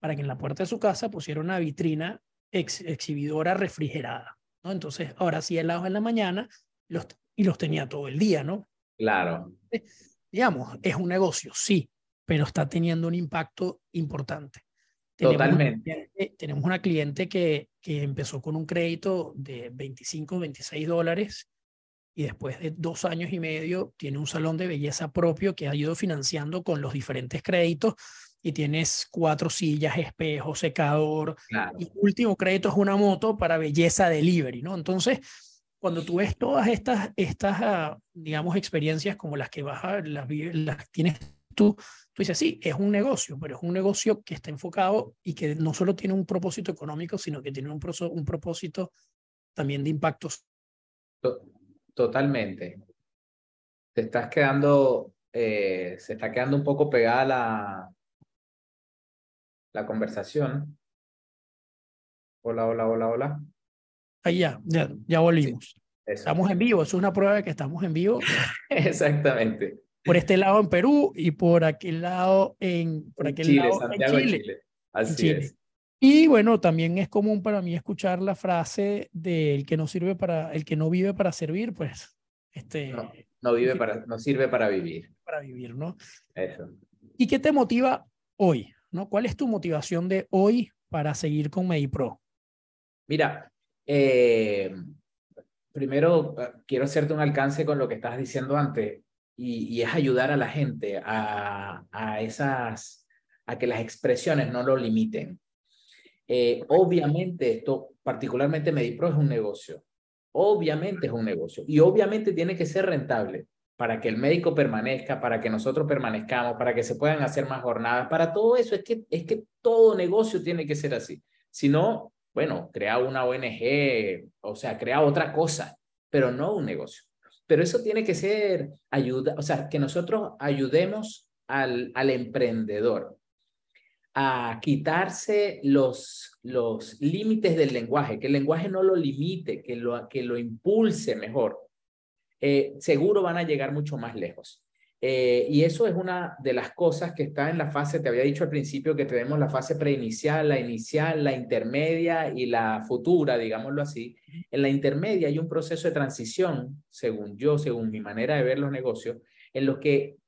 Speaker 1: para que en la puerta de su casa pusiera una vitrina ex, exhibidora refrigerada. ¿no? Entonces, ahora sí helados en la mañana los, y los tenía todo el día, ¿no?
Speaker 2: Claro.
Speaker 1: Digamos, es un negocio, sí, pero está teniendo un impacto importante.
Speaker 2: Totalmente.
Speaker 1: Tenemos una, tenemos una cliente que, que empezó con un crédito de 25, 26 dólares y después de dos años y medio tiene un salón de belleza propio que ha ido financiando con los diferentes créditos y tienes cuatro sillas, espejo, secador.
Speaker 2: Claro.
Speaker 1: Y último crédito es una moto para belleza delivery, ¿no? Entonces, cuando tú ves todas estas, estas digamos, experiencias como las que vas a, las, las tienes tú, tú dices, sí, es un negocio, pero es un negocio que está enfocado y que no solo tiene un propósito económico, sino que tiene un, un propósito también de impactos.
Speaker 2: Totalmente. Te estás quedando, eh, se está quedando un poco pegada la, la conversación. Hola, hola, hola, hola.
Speaker 1: Ahí ya, ya, ya volvimos. Sí, estamos en vivo, eso es una prueba de que estamos en vivo.
Speaker 2: Exactamente
Speaker 1: por este lado en Perú y por aquel lado en, por aquel
Speaker 2: Chile,
Speaker 1: lado
Speaker 2: Santiago
Speaker 1: en Chile.
Speaker 2: Chile. Así Chile. es.
Speaker 1: Y bueno, también es común para mí escuchar la frase del que no sirve para, el que no vive para servir, pues, este.
Speaker 2: No, no vive para, no sirve para vivir.
Speaker 1: Para vivir, ¿no?
Speaker 2: Eso.
Speaker 1: ¿Y qué te motiva hoy? ¿no? ¿Cuál es tu motivación de hoy para seguir con MediPro?
Speaker 2: Mira, eh, primero quiero hacerte un alcance con lo que estabas diciendo antes y, y, es ayudar a la gente a, a, esas, a que las expresiones no lo limiten. Eh, obviamente esto, particularmente Medipro es un negocio, obviamente es un negocio y obviamente tiene que ser rentable para que el médico permanezca, para que nosotros permanezcamos, para que se puedan hacer más jornadas, para todo eso es que, es que todo negocio tiene que ser así. Si no, bueno, crea una ONG, o sea, crea otra cosa, pero no un negocio. Pero eso tiene que ser ayuda, o sea, que nosotros ayudemos al, al emprendedor a quitarse los, los límites del lenguaje, que el lenguaje no lo limite, que lo, que lo impulse mejor. eh, seguro van a llegar mucho más lejos. Eh, y eso es una de las cosas que está en la fase, te había dicho al principio que tenemos la fase preinicial, la inicial, la intermedia y la futura, digámoslo así. En la intermedia hay un proceso de transición, según yo, según mi manera de ver los negocios, en los que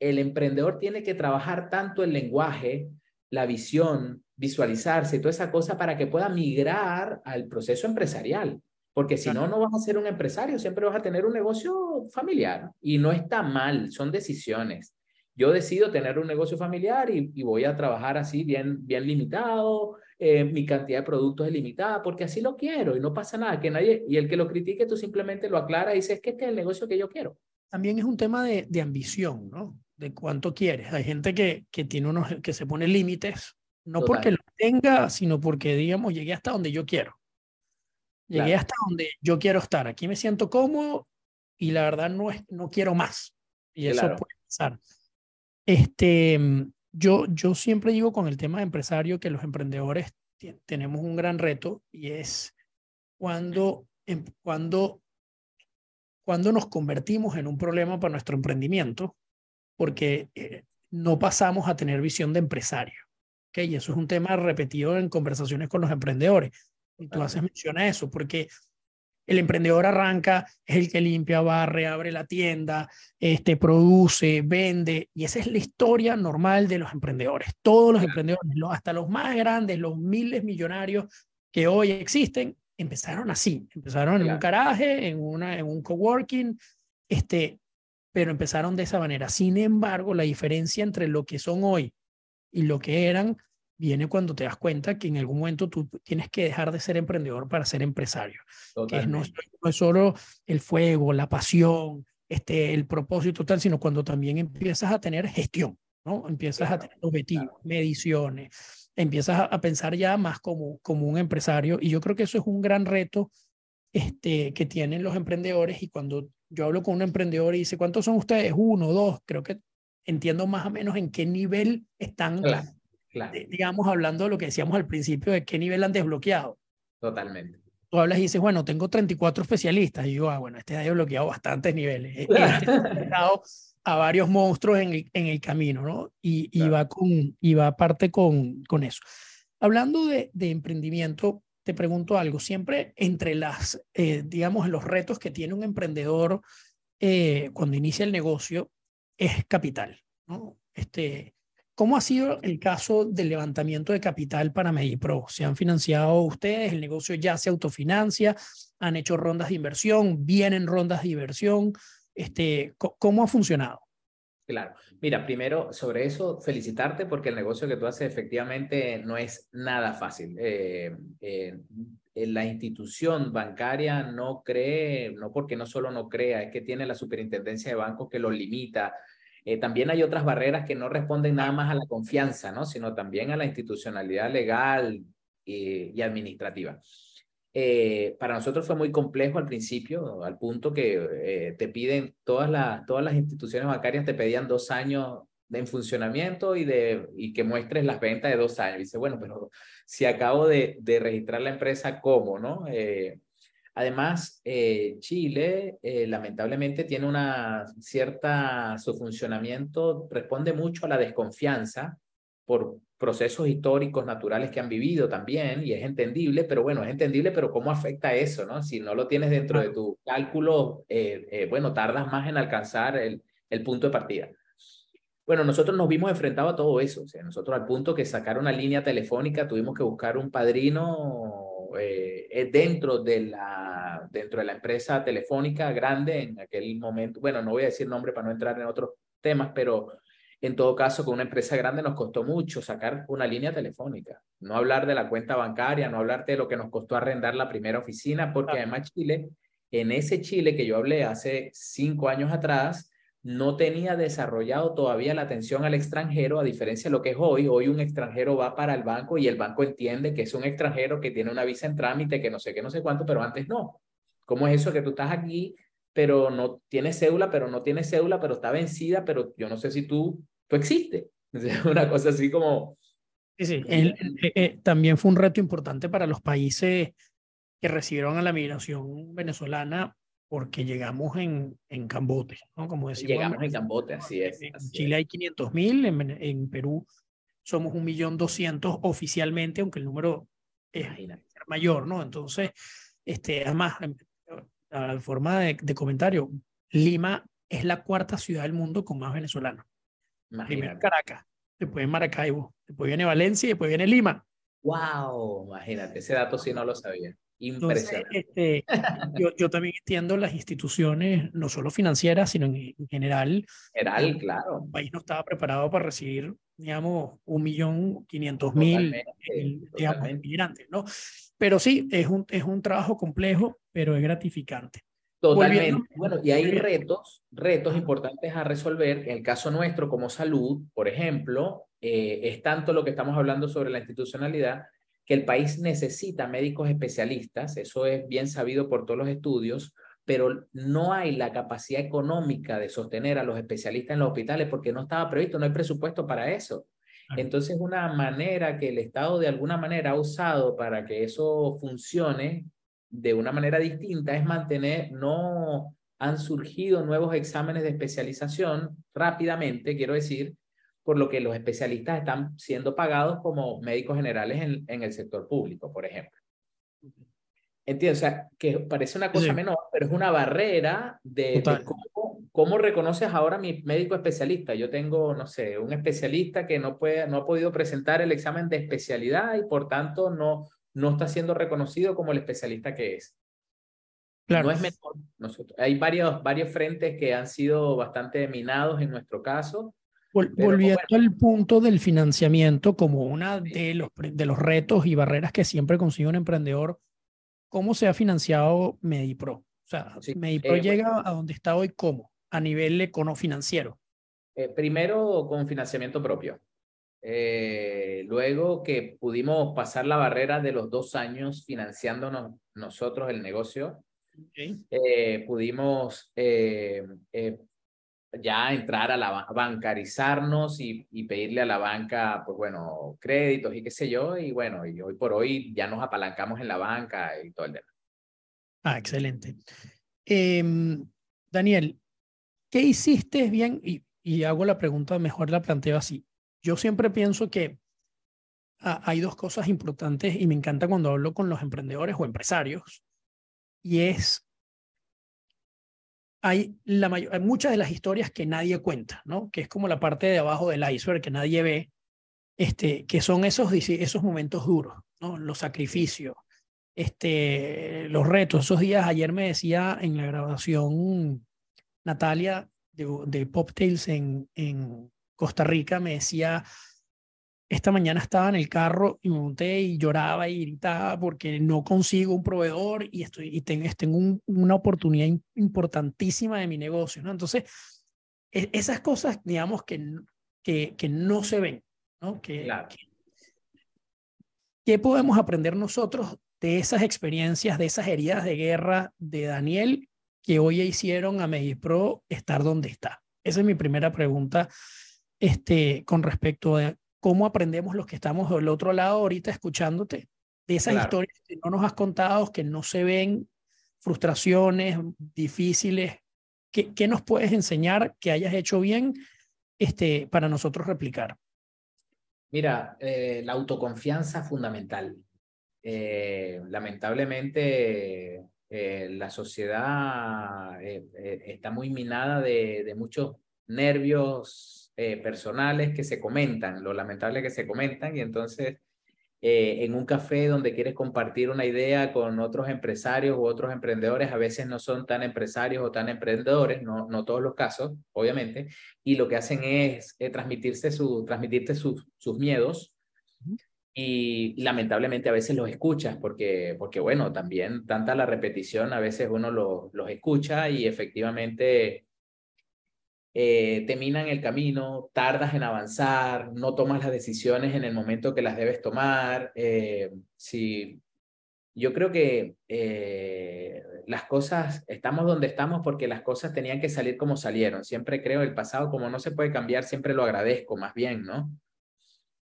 Speaker 2: el emprendedor tiene que trabajar tanto el lenguaje, la visión, visualizarse toda esa cosa para que pueda migrar al proceso empresarial. Porque si no, no vas a ser un empresario, siempre vas a tener un negocio familiar. Y no está mal, son decisiones. Yo decido tener un negocio familiar y, voy a trabajar así bien, bien limitado, eh, mi cantidad de productos es limitada, porque así lo quiero y no pasa nada, que nadie, y el que lo critique, tú simplemente lo aclara y dices que este es el negocio que yo quiero.
Speaker 1: También es un tema de, de ambición, ¿no? de cuánto quieres. Hay gente que, que tiene unos, que se pone límites, no porque lo tenga, sino porque, digamos, llegué hasta donde yo quiero. Llegué hasta donde yo quiero estar. Aquí me siento cómodo y la verdad no, es, no quiero más. Y eso puede pasar. Este, yo, yo siempre digo con el tema de empresario que los emprendedores tenemos un gran reto y es cuando, em, cuando, cuando nos convertimos en un problema para nuestro emprendimiento porque eh, no pasamos a tener visión de empresario. ¿okay? Y eso es un tema repetido en conversaciones con los emprendedores. Y tú haces mención a eso, porque el emprendedor arranca, es el que limpia, barre, abre la tienda, este, produce, vende. Y esa es la historia normal de los emprendedores. Todos los emprendedores, hasta los más grandes, los miles millonarios que hoy existen, empezaron así. Empezaron en un garaje, en, una, en un coworking, este, pero empezaron de esa manera. Sin embargo, la diferencia entre lo que son hoy y lo que eran viene cuando te das cuenta que en algún momento tú tienes que dejar de ser emprendedor para ser empresario. Que no, es solo el fuego, la pasión, este, el propósito tal, sino cuando también empiezas a tener gestión, ¿no? Empiezas a tener objetivos, mediciones, empiezas a, pensar ya más como, como un empresario. Y yo creo que eso es un gran reto este, que tienen los emprendedores y cuando yo hablo con un emprendedor y dice, ¿cuántos son ustedes? Uno, dos, creo que entiendo más o menos en qué nivel están, digamos, hablando de lo que decíamos al principio, de qué nivel han desbloqueado.
Speaker 2: Totalmente.
Speaker 1: Tú hablas y dices, bueno, tengo 34 especialistas. Y yo, ah, bueno, este ha desbloqueado bastantes niveles. Este ha a varios monstruos en el, en el camino, ¿no? Y, y, va con, y va aparte con, con eso. Hablando de, de emprendimiento, te pregunto algo, siempre entre las, eh, digamos, los retos que tiene un emprendedor eh, cuando inicia el negocio es capital, ¿no? Este, ¿Cómo ha sido el caso del levantamiento de capital para Medipro? ¿Se han financiado ustedes? ¿El negocio ya se autofinancia? ¿Han hecho rondas de inversión? ¿Vienen rondas de inversión? Este, ¿Cómo ha funcionado?
Speaker 2: Claro. Mira, primero sobre eso, felicitarte porque el negocio que tú haces efectivamente no es nada fácil. Eh, eh, la institución bancaria no cree, no porque no solo no crea, es que tiene la superintendencia de bancos que lo limita. Eh, también hay otras barreras que no responden nada más a la confianza, ¿no? sino también a la institucionalidad legal y administrativa. Eh, para nosotros fue muy complejo al principio, al punto que eh, te piden, todas, las todas las instituciones bancarias te pedían dos años de en funcionamiento y, de, y que muestres las ventas de dos años. dice, bueno, pero si acabo de, de registrar la empresa, ¿cómo? no? Eh, además, Chile lamentablemente tiene una cierta, su funcionamiento responde mucho a la desconfianza por procesos históricos naturales que han vivido también, y es entendible, pero bueno, es entendible, pero ¿cómo afecta eso? no Si no lo tienes dentro de tu cálculo, eh, eh, bueno, tardas más en alcanzar el, el punto de partida. Bueno, nosotros nos vimos enfrentados a todo eso. O sea, nosotros al punto que sacar una línea telefónica tuvimos que buscar un padrino eh, dentro, de la, dentro de la empresa telefónica grande en aquel momento. Bueno, no voy a decir nombre para no entrar en otros temas, pero en todo caso, con una empresa grande nos costó mucho sacar una línea telefónica. No hablar de la cuenta bancaria, no hablarte de lo que nos costó arrendar la primera oficina, porque además Chile, en ese Chile que yo hablé hace cinco años atrás, no tenía desarrollado todavía la atención al extranjero, a diferencia de lo que es hoy. Hoy un extranjero va para el banco y el banco entiende que es un extranjero que tiene una visa en trámite, que no sé qué, no sé cuánto, pero antes no. ¿Cómo es eso que tú estás aquí pero no tiene cédula, pero no tiene cédula, pero está vencida, pero yo no sé si tú, tú existes. Una cosa así como...
Speaker 1: Sí, sí. Eh, eh, también fue un reto importante para los países que recibieron a la migración venezolana porque llegamos en, en Cambote, ¿no? Como decimos.
Speaker 2: Llegamos en Cambote, así es.
Speaker 1: En Chile hay 500 mil, en, en, Perú somos un millón doscientos oficialmente, aunque el número es mayor, ¿no? Entonces, este, además, a forma de, de, comentario, Lima es la cuarta ciudad del mundo con más venezolanos. Primero Caracas, después Maracaibo, después viene Valencia y después viene Lima.
Speaker 2: ¡Wow! Imagínate, ese dato sí no lo sabía. Impresionante.
Speaker 1: este, yo, yo, también entiendo las instituciones, no solo financieras, sino en, general.
Speaker 2: General, claro.
Speaker 1: El país no estaba preparado para recibir, digamos, un millón quinientos mil digamos, inmigrantes, ¿no? Pero sí, es un, es un trabajo complejo, pero es gratificante.
Speaker 2: Totalmente. Bueno, y hay retos, retos importantes a resolver. En el caso nuestro, como salud, por ejemplo, eh, es tanto lo que estamos hablando sobre la institucionalidad, que el país necesita médicos especialistas, eso es bien sabido por todos los estudios, pero no hay la capacidad económica de sostener a los especialistas en los hospitales porque no estaba previsto, no hay presupuesto para eso. Entonces, una manera que el Estado de alguna manera ha usado para que eso funcione de una manera distinta es mantener, no han surgido nuevos exámenes de especialización rápidamente, quiero decir, por lo que los especialistas están siendo pagados como médicos generales en, en el sector público, por ejemplo. Entiendo, o sea, que parece una cosa menor, pero es una barrera de, cómo, cómo, reconoces ahora mi médico especialista. Yo tengo, no sé, un especialista que no, puede, no ha podido presentar el examen de especialidad y por tanto no, no está siendo reconocido como el especialista que es. Claro. No es menor. Nosotros, hay varios, varios frentes que han sido bastante minados en nuestro caso
Speaker 1: Volviendo al punto del financiamiento como una de los, de los retos y barreras que siempre consigue un emprendedor, ¿cómo se ha financiado Medipro? O sea, Medipro eh, llega a donde está hoy, ¿cómo? A nivel econo-financiero.
Speaker 2: Eh, primero con financiamiento propio. Eh, luego que pudimos pasar la barrera de los dos años financiándonos nosotros el negocio, pudimos ya entrar a la bancarizarnos y, y, pedirle a la banca, pues bueno, créditos y qué sé yo, y bueno, y hoy por hoy ya nos apalancamos en la banca y todo el demás.
Speaker 1: Ah, excelente. Em, Daniel, ¿qué hiciste bien? Y, y, hago la pregunta, mejor la planteo así. Yo siempre pienso que hay dos cosas importantes y me encanta cuando hablo con los emprendedores o empresarios, y es hay, la hay muchas de las historias que nadie cuenta, ¿no? Que es como la parte de abajo del iceberg que nadie ve, este, que son esos, esos momentos duros, ¿no? Los sacrificios, este, los retos. Esos días, ayer me decía en la grabación Natalia de, de Pop Tales en, en Costa Rica, me decía, esta mañana estaba en el carro y me monté y lloraba y gritaba porque no consigo un proveedor y, estoy, y tengo, tengo una oportunidad importantísima de mi negocio. ¿no? Entonces, e, esas cosas, digamos, que, que, que no se ven. ¿no? Que, ¿Qué podemos aprender nosotros de esas experiencias, de esas heridas de guerra de Daniel que hoy hicieron a Medipro estar donde está? Esa es mi primera pregunta este, con respecto a cómo aprendemos los que estamos del otro lado ahorita escuchándote, de esas historias que no nos has contado, que no se ven, frustraciones difíciles, ¿qué, qué nos puedes enseñar que hayas hecho bien este, para nosotros replicar?
Speaker 2: Mira, eh, la autoconfianza fundamental. Eh, lamentablemente, eh, la sociedad está muy minada de, de muchos nervios eh, personales que se comentan, lo lamentable que se comentan, y entonces eh, en un café donde quieres compartir una idea con otros empresarios u otros emprendedores, a veces no son tan empresarios o tan emprendedores, no, no todos los casos, obviamente, y lo que hacen es eh, transmitirse su, transmitirte sus, sus miedos. Y lamentablemente a veces los escuchas porque, porque bueno, también tanta la repetición, a veces uno los, los escucha y efectivamente eh, te el camino, tardas en avanzar, no tomas las decisiones en el momento que las debes tomar. Eh, si, yo creo que eh, las cosas, estamos donde estamos porque las cosas tenían que salir como salieron. Siempre creo el pasado, como no se puede cambiar, siempre lo agradezco más bien, ¿no?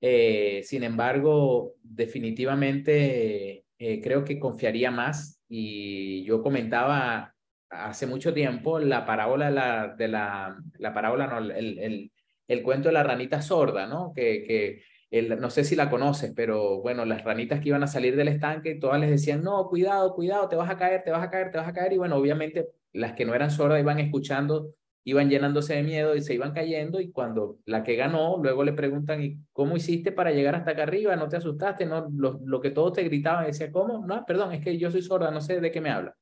Speaker 2: sin embargo, definitivamente creo que confiaría más y yo comentaba hace mucho tiempo la parábola de la, de la, la parábola, no, el, el, el, cuento de la ranita sorda, ¿no? Que, que el, no sé si la conoces, pero bueno, las ranitas que iban a salir del estanque, todas les decían, no, cuidado, cuidado, te vas a caer, te vas a caer, te vas a caer. Y bueno, obviamente las que no eran sordas iban escuchando, iban llenándose de miedo y se iban cayendo. Y cuando la que ganó, luego le preguntan, ¿y cómo hiciste para llegar hasta acá arriba? ¿No te asustaste? ¿No? Lo, lo que todos te gritaban, decía, ¿cómo? No, perdón, es que yo soy sorda, no sé de qué me habla.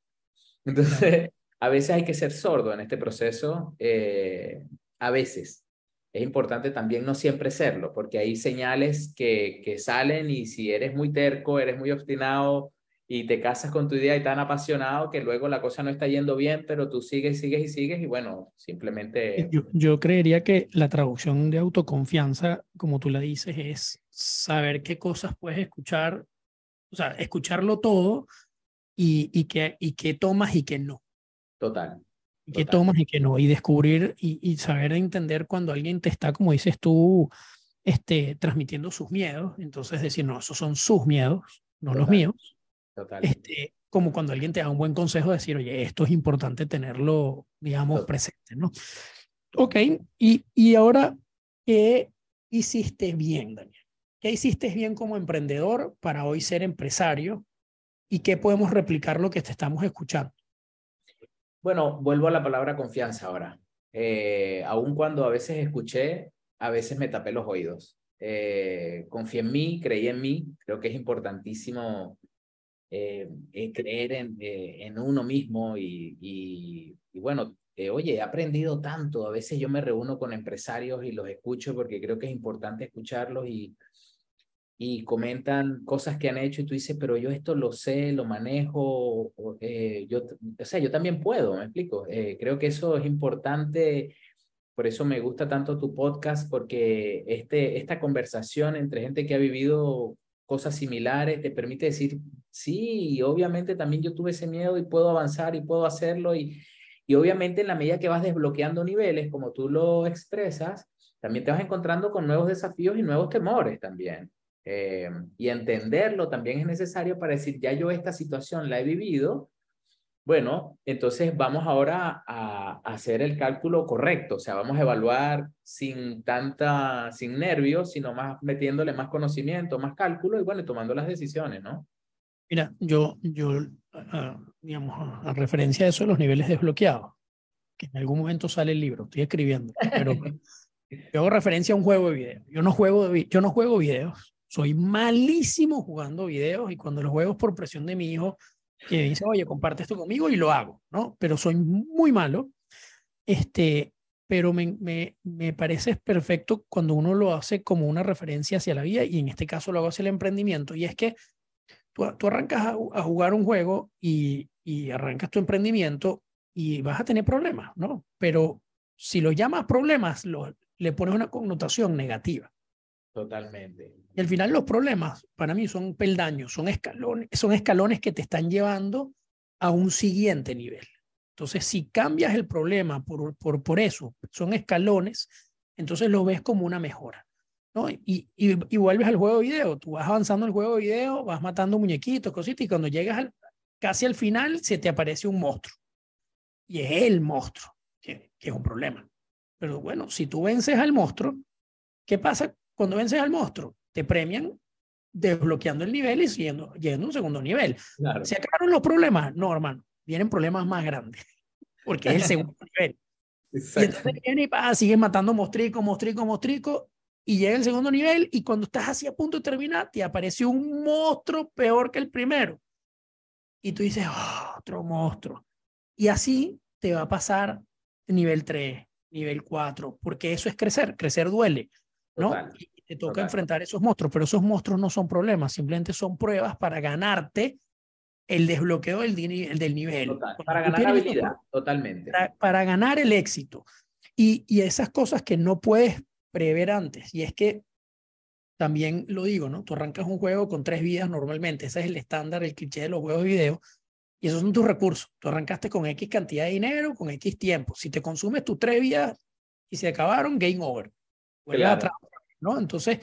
Speaker 2: Entonces, a veces hay que ser sordo en este proceso, eh, a veces. Es importante también no siempre serlo, porque hay señales que, que salen y si eres muy terco, eres muy obstinado y te casas con tu idea y tan apasionado que luego la cosa no está yendo bien, pero tú sigues, sigues y sigues y bueno, simplemente...
Speaker 1: Yo, yo creería que la traducción de autoconfianza, como tú la dices, es saber qué cosas puedes escuchar, o sea, escucharlo todo y, y, qué, y qué tomas y qué no.
Speaker 2: Total.
Speaker 1: Y qué tomas y qué no. Y descubrir y, y, saber entender cuando alguien te está, como dices tú, este, transmitiendo sus miedos. Entonces decir, no, esos son sus miedos, no
Speaker 2: Total.
Speaker 1: los míos.
Speaker 2: Total.
Speaker 1: Este, como cuando alguien te da un buen consejo, decir, oye, esto es importante tenerlo, digamos,
Speaker 2: Total.
Speaker 1: presente, ¿no? Ok, y, y ahora, ¿qué hiciste bien, Daniel? ¿Qué hiciste bien como emprendedor para hoy ser empresario? ¿Y qué podemos replicar lo que te estamos escuchando?
Speaker 2: Bueno, vuelvo a la palabra confianza ahora. Eh, aun cuando a veces escuché, a veces me tapé los oídos. Eh, en mí, creí en mí. Creo que es importantísimo eh, creer en, en, uno mismo y, y, y bueno, oye, he aprendido tanto. A veces yo me reúno con empresarios y los escucho porque creo que es importante escucharlos y, y comentan cosas que han hecho y tú dices, pero yo esto lo sé, lo manejo, eh, yo, o sea, yo también puedo, me explico. Eh, creo que eso es importante, por eso me gusta tanto tu podcast, porque este, esta conversación entre gente que ha vivido cosas similares te permite decir, sí, obviamente también yo tuve ese miedo y puedo avanzar y puedo hacerlo y, y obviamente en la medida que vas desbloqueando niveles, como tú lo expresas, también te vas encontrando con nuevos desafíos y nuevos temores también. Eh, y entenderlo también es necesario para decir, ya yo esta situación la he vivido, bueno, entonces vamos ahora a, a, hacer el cálculo correcto, o sea, vamos a evaluar sin tanta, sin nervios, sino más metiéndole más conocimiento, más cálculo y bueno, tomando las decisiones, ¿no?
Speaker 1: Mira, yo, yo uh, digamos, a referencia de eso, los niveles desbloqueados, que en algún momento sale el libro, estoy escribiendo, pero yo hago referencia a un juego de video. Yo no juego, yo no juego videos, soy malísimo jugando videos y cuando los juego por presión de mi hijo, que dice, oye, comparte esto conmigo y lo hago, ¿no? Pero soy muy malo. Este, pero me, me, me parece perfecto cuando uno lo hace como una referencia hacia la vida y en este caso lo hago hacia el emprendimiento. Y es que tú, tú arrancas a, a, jugar un juego y, y arrancas tu emprendimiento y vas a tener problemas, ¿no? Pero si lo llamas problemas, lo, le pones una connotación negativa.
Speaker 2: Totalmente.
Speaker 1: Y al final los problemas para mí son peldaños, son escalones, son escalones que te están llevando a un siguiente nivel. Entonces, si cambias el problema por, por, por eso, son escalones, entonces lo ves como una mejora. ¿no? Y, y, vuelves al juego de video, tú vas avanzando el juego de video, vas matando muñequitos, cositas, y cuando llegas al, casi al final se te aparece un monstruo. Y es el monstruo, que, que es un problema. Pero bueno, si tú vences al monstruo, ¿qué pasa cuando vences al monstruo? Te premian desbloqueando el nivel y siguiendo, llegando a un segundo nivel.
Speaker 2: Claro.
Speaker 1: ¿Se acabaron los problemas? No, hermano, vienen problemas más grandes, porque es el segundo nivel. Exacto. Y entonces viene y pa, sigues matando mostrico, mostrico, mostrico, y llega el segundo nivel, y cuando estás así a punto de terminar, te aparece un monstruo peor que el primero. Y tú dices, oh, otro monstruo. Y así te va a pasar nivel 3, nivel 4, porque eso es crecer, crecer duele, ¿no?
Speaker 2: Total.
Speaker 1: Y te toca Total. enfrentar esos monstruos, pero esos monstruos no son problemas, simplemente son pruebas para ganarte el desbloqueo del, del nivel.
Speaker 2: Total. Para ganar habilidad, totalmente.
Speaker 1: Para, para, ganar el éxito. Y, y esas cosas que no puedes prever antes, y es que también lo digo, ¿no? Tú arrancas un juego con tres vidas normalmente, ese es el estándar, el cliché de los juegos de video, y esos son tus recursos. Tú arrancaste con X cantidad de dinero, con X tiempo. Si te consumes tus tres vidas y se acabaron, game over.
Speaker 2: Claro.
Speaker 1: Atrás, ¿no? Entonces,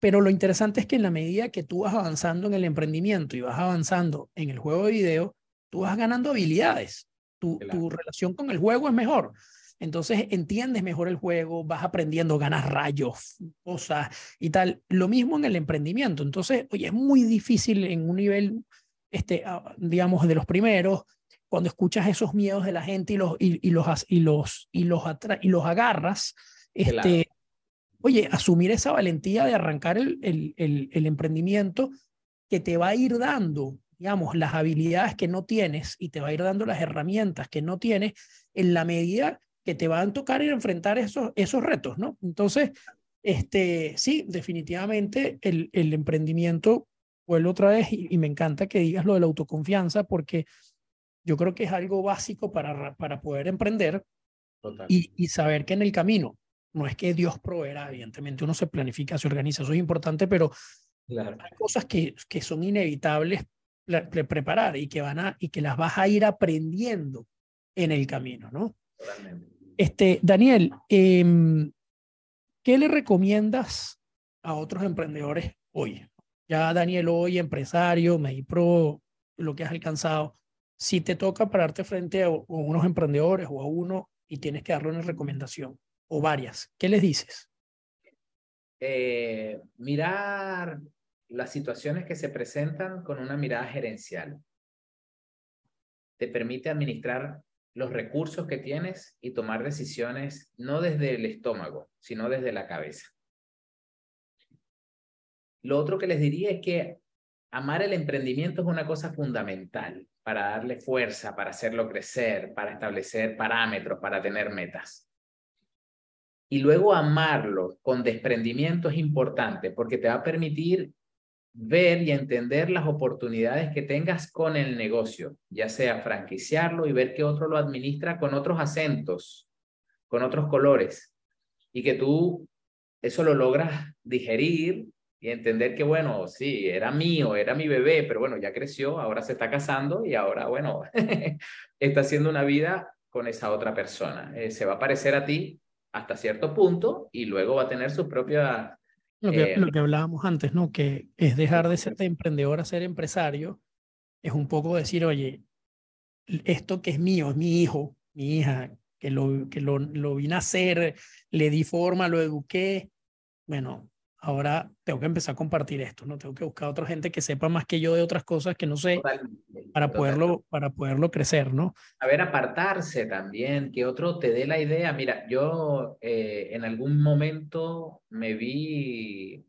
Speaker 1: pero lo interesante es que en la medida que tú vas avanzando en el emprendimiento y vas avanzando en el juego de video, tú vas ganando habilidades. tu, tu relación con el juego es mejor. Entonces entiendes mejor el juego, vas aprendiendo, ganas rayos, cosas y tal. Lo mismo en el emprendimiento. Entonces, oye, es muy difícil en un nivel, este, ah, digamos, de los primeros, cuando escuchas esos miedos de la gente y los, y, los, y los, y los, y los agarras, este, oye, asumir esa valentía de arrancar el, el, el, el emprendimiento que te va a ir dando digamos, las habilidades que no tienes y te va a ir dando las herramientas que no tienes en la medida que te van a tocar ir a enfrentar esos, esos retos, ¿no? Entonces, este, sí, definitivamente el, el emprendimiento, vuelvo otra vez y, me encanta que digas lo de la autoconfianza porque yo creo que es algo básico para, para poder emprender y, y, saber que en el camino, no es que Dios proveerá, evidentemente uno se planifica, se organiza, eso es importante, pero hay cosas que, que son inevitables preparar y que, van a, y que las vas a ir aprendiendo en el camino, ¿no? Este, Daniel, em, ¿qué le recomiendas a otros emprendedores hoy? Ya Daniel hoy, empresario, MediPro, lo que has alcanzado. Si te toca pararte frente a, unos emprendedores o a uno y tienes que darle una recomendación o varias, ¿qué les dices?
Speaker 2: Eh, mirar las situaciones que se presentan con una mirada gerencial. Te permite administrar los recursos que tienes y tomar decisiones no desde el estómago, sino desde la cabeza. Lo otro que les diría es que amar el emprendimiento es una cosa fundamental para darle fuerza, para hacerlo crecer, para establecer parámetros, para tener metas. Y luego amarlo con desprendimiento es importante porque te va a permitir ver y entender las oportunidades que tengas con el negocio, ya sea franquiciarlo y ver que otro lo administra con otros acentos, con otros colores, y que tú eso lo logras digerir y entender que, bueno, sí, era mío, era mi bebé, pero bueno, ya creció, ahora se está casando y ahora, bueno, está haciendo una vida con esa otra persona. Eh, se va a parecer a ti hasta cierto punto y luego va a tener su propia
Speaker 1: lo que, lo que hablábamos antes, ¿no? Que es dejar de ser de emprendedor a ser empresario. Es un poco decir, oye, esto que es mío, es mi hijo, mi hija, que lo, que lo, lo vine a hacer, le di forma, lo eduqué. Bueno, ahora tengo que empezar a compartir esto, ¿no? Tengo que buscar a otra gente que sepa más que yo de otras cosas que no sé para poderlo, para poderlo crecer, ¿no?
Speaker 2: A ver, apartarse también, que otro te dé la idea. Mira, yo eh, en algún momento me vi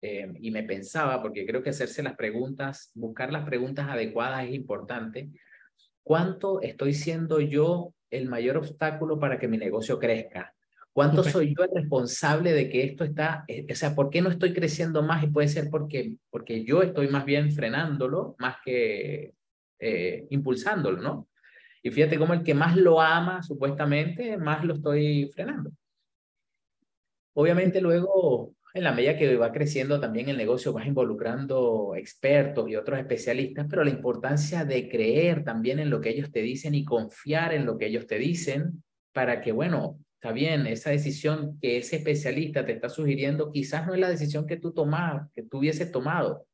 Speaker 2: eh, y me pensaba, porque creo que hacerse las preguntas, buscar las preguntas adecuadas es importante. ¿Cuánto estoy siendo yo el mayor obstáculo para que mi negocio crezca? ¿Cuánto soy yo el responsable de que esto está, eh, o sea, por qué no estoy creciendo más? Y puede ser porque, porque yo estoy más bien frenándolo más que eh, impulsándolo, ¿no? Y fíjate cómo el que más lo ama, supuestamente, más lo estoy frenando. Obviamente luego, en la medida que va creciendo también el negocio, vas involucrando expertos y otros especialistas, pero la importancia de creer también en lo que ellos te dicen y confiar en lo que ellos te dicen para que, bueno, Está bien, esa decisión que ese especialista te está sugiriendo quizás no es la decisión que tú tomas, que tú hubieses tomado,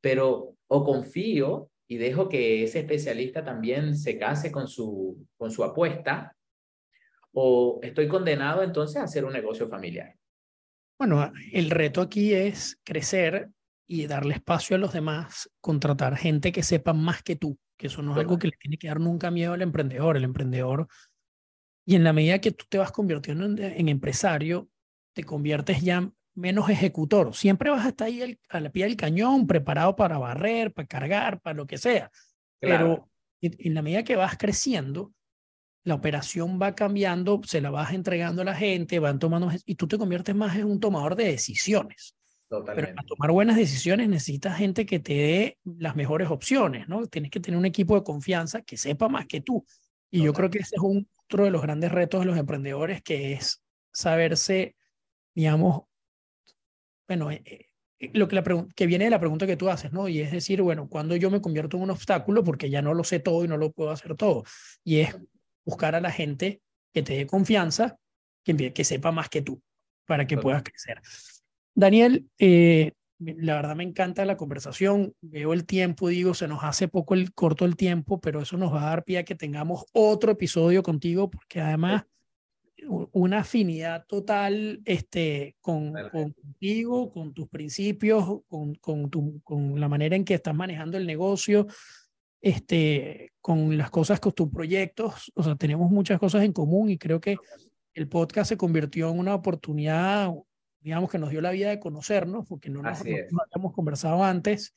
Speaker 2: pero o confío y dejo que ese especialista también se case con su, con su apuesta, o estoy condenado entonces a hacer un negocio familiar.
Speaker 1: Bueno, el reto aquí es crecer y darle espacio a los demás, contratar gente que sepa más que tú, que eso no es algo que le tiene que dar nunca miedo al emprendedor. El emprendedor y en la medida que tú te vas convirtiendo en, empresario, te conviertes ya menos ejecutor. Siempre vas a estar ahí a la pie del cañón, preparado para barrer, para cargar, para lo que sea. Pero en, la medida que vas creciendo, la operación va cambiando, se la vas entregando a la gente, van tomando, y tú te conviertes más en un tomador de decisiones. Totalmente. Pero para tomar buenas decisiones necesitas gente que te dé las mejores opciones, ¿no? Tienes que tener un equipo de confianza que sepa más que tú. Y yo creo que ese es un, otro de los grandes retos de los emprendedores, que es saberse, digamos, bueno, eh, eh, lo que, la que viene de la pregunta que tú haces, ¿no? Y es decir, bueno, cuando yo me convierto en un obstáculo porque ya no lo sé todo y no lo puedo hacer todo. Y es buscar a la gente que te dé confianza, que, que sepa más que tú, para que puedas crecer. Daniel, eh, la verdad me encanta la conversación. Veo el tiempo, digo, se nos hace poco el corto el tiempo, pero eso nos va a dar pie a que tengamos otro episodio contigo, porque además una afinidad total este, con, contigo, con tus principios, con, con, tu, con la manera en que estás manejando el negocio, este, con las cosas, con tus proyectos. O sea, tenemos muchas cosas en común y creo que el podcast se convirtió en una oportunidad, digamos, que nos dio la vida de conocernos, porque no nos, habíamos conversado antes.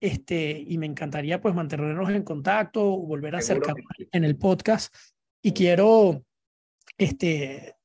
Speaker 1: Este, y me encantaría pues mantenernos en contacto, volver a acercarnos en el podcast. Y quiero este,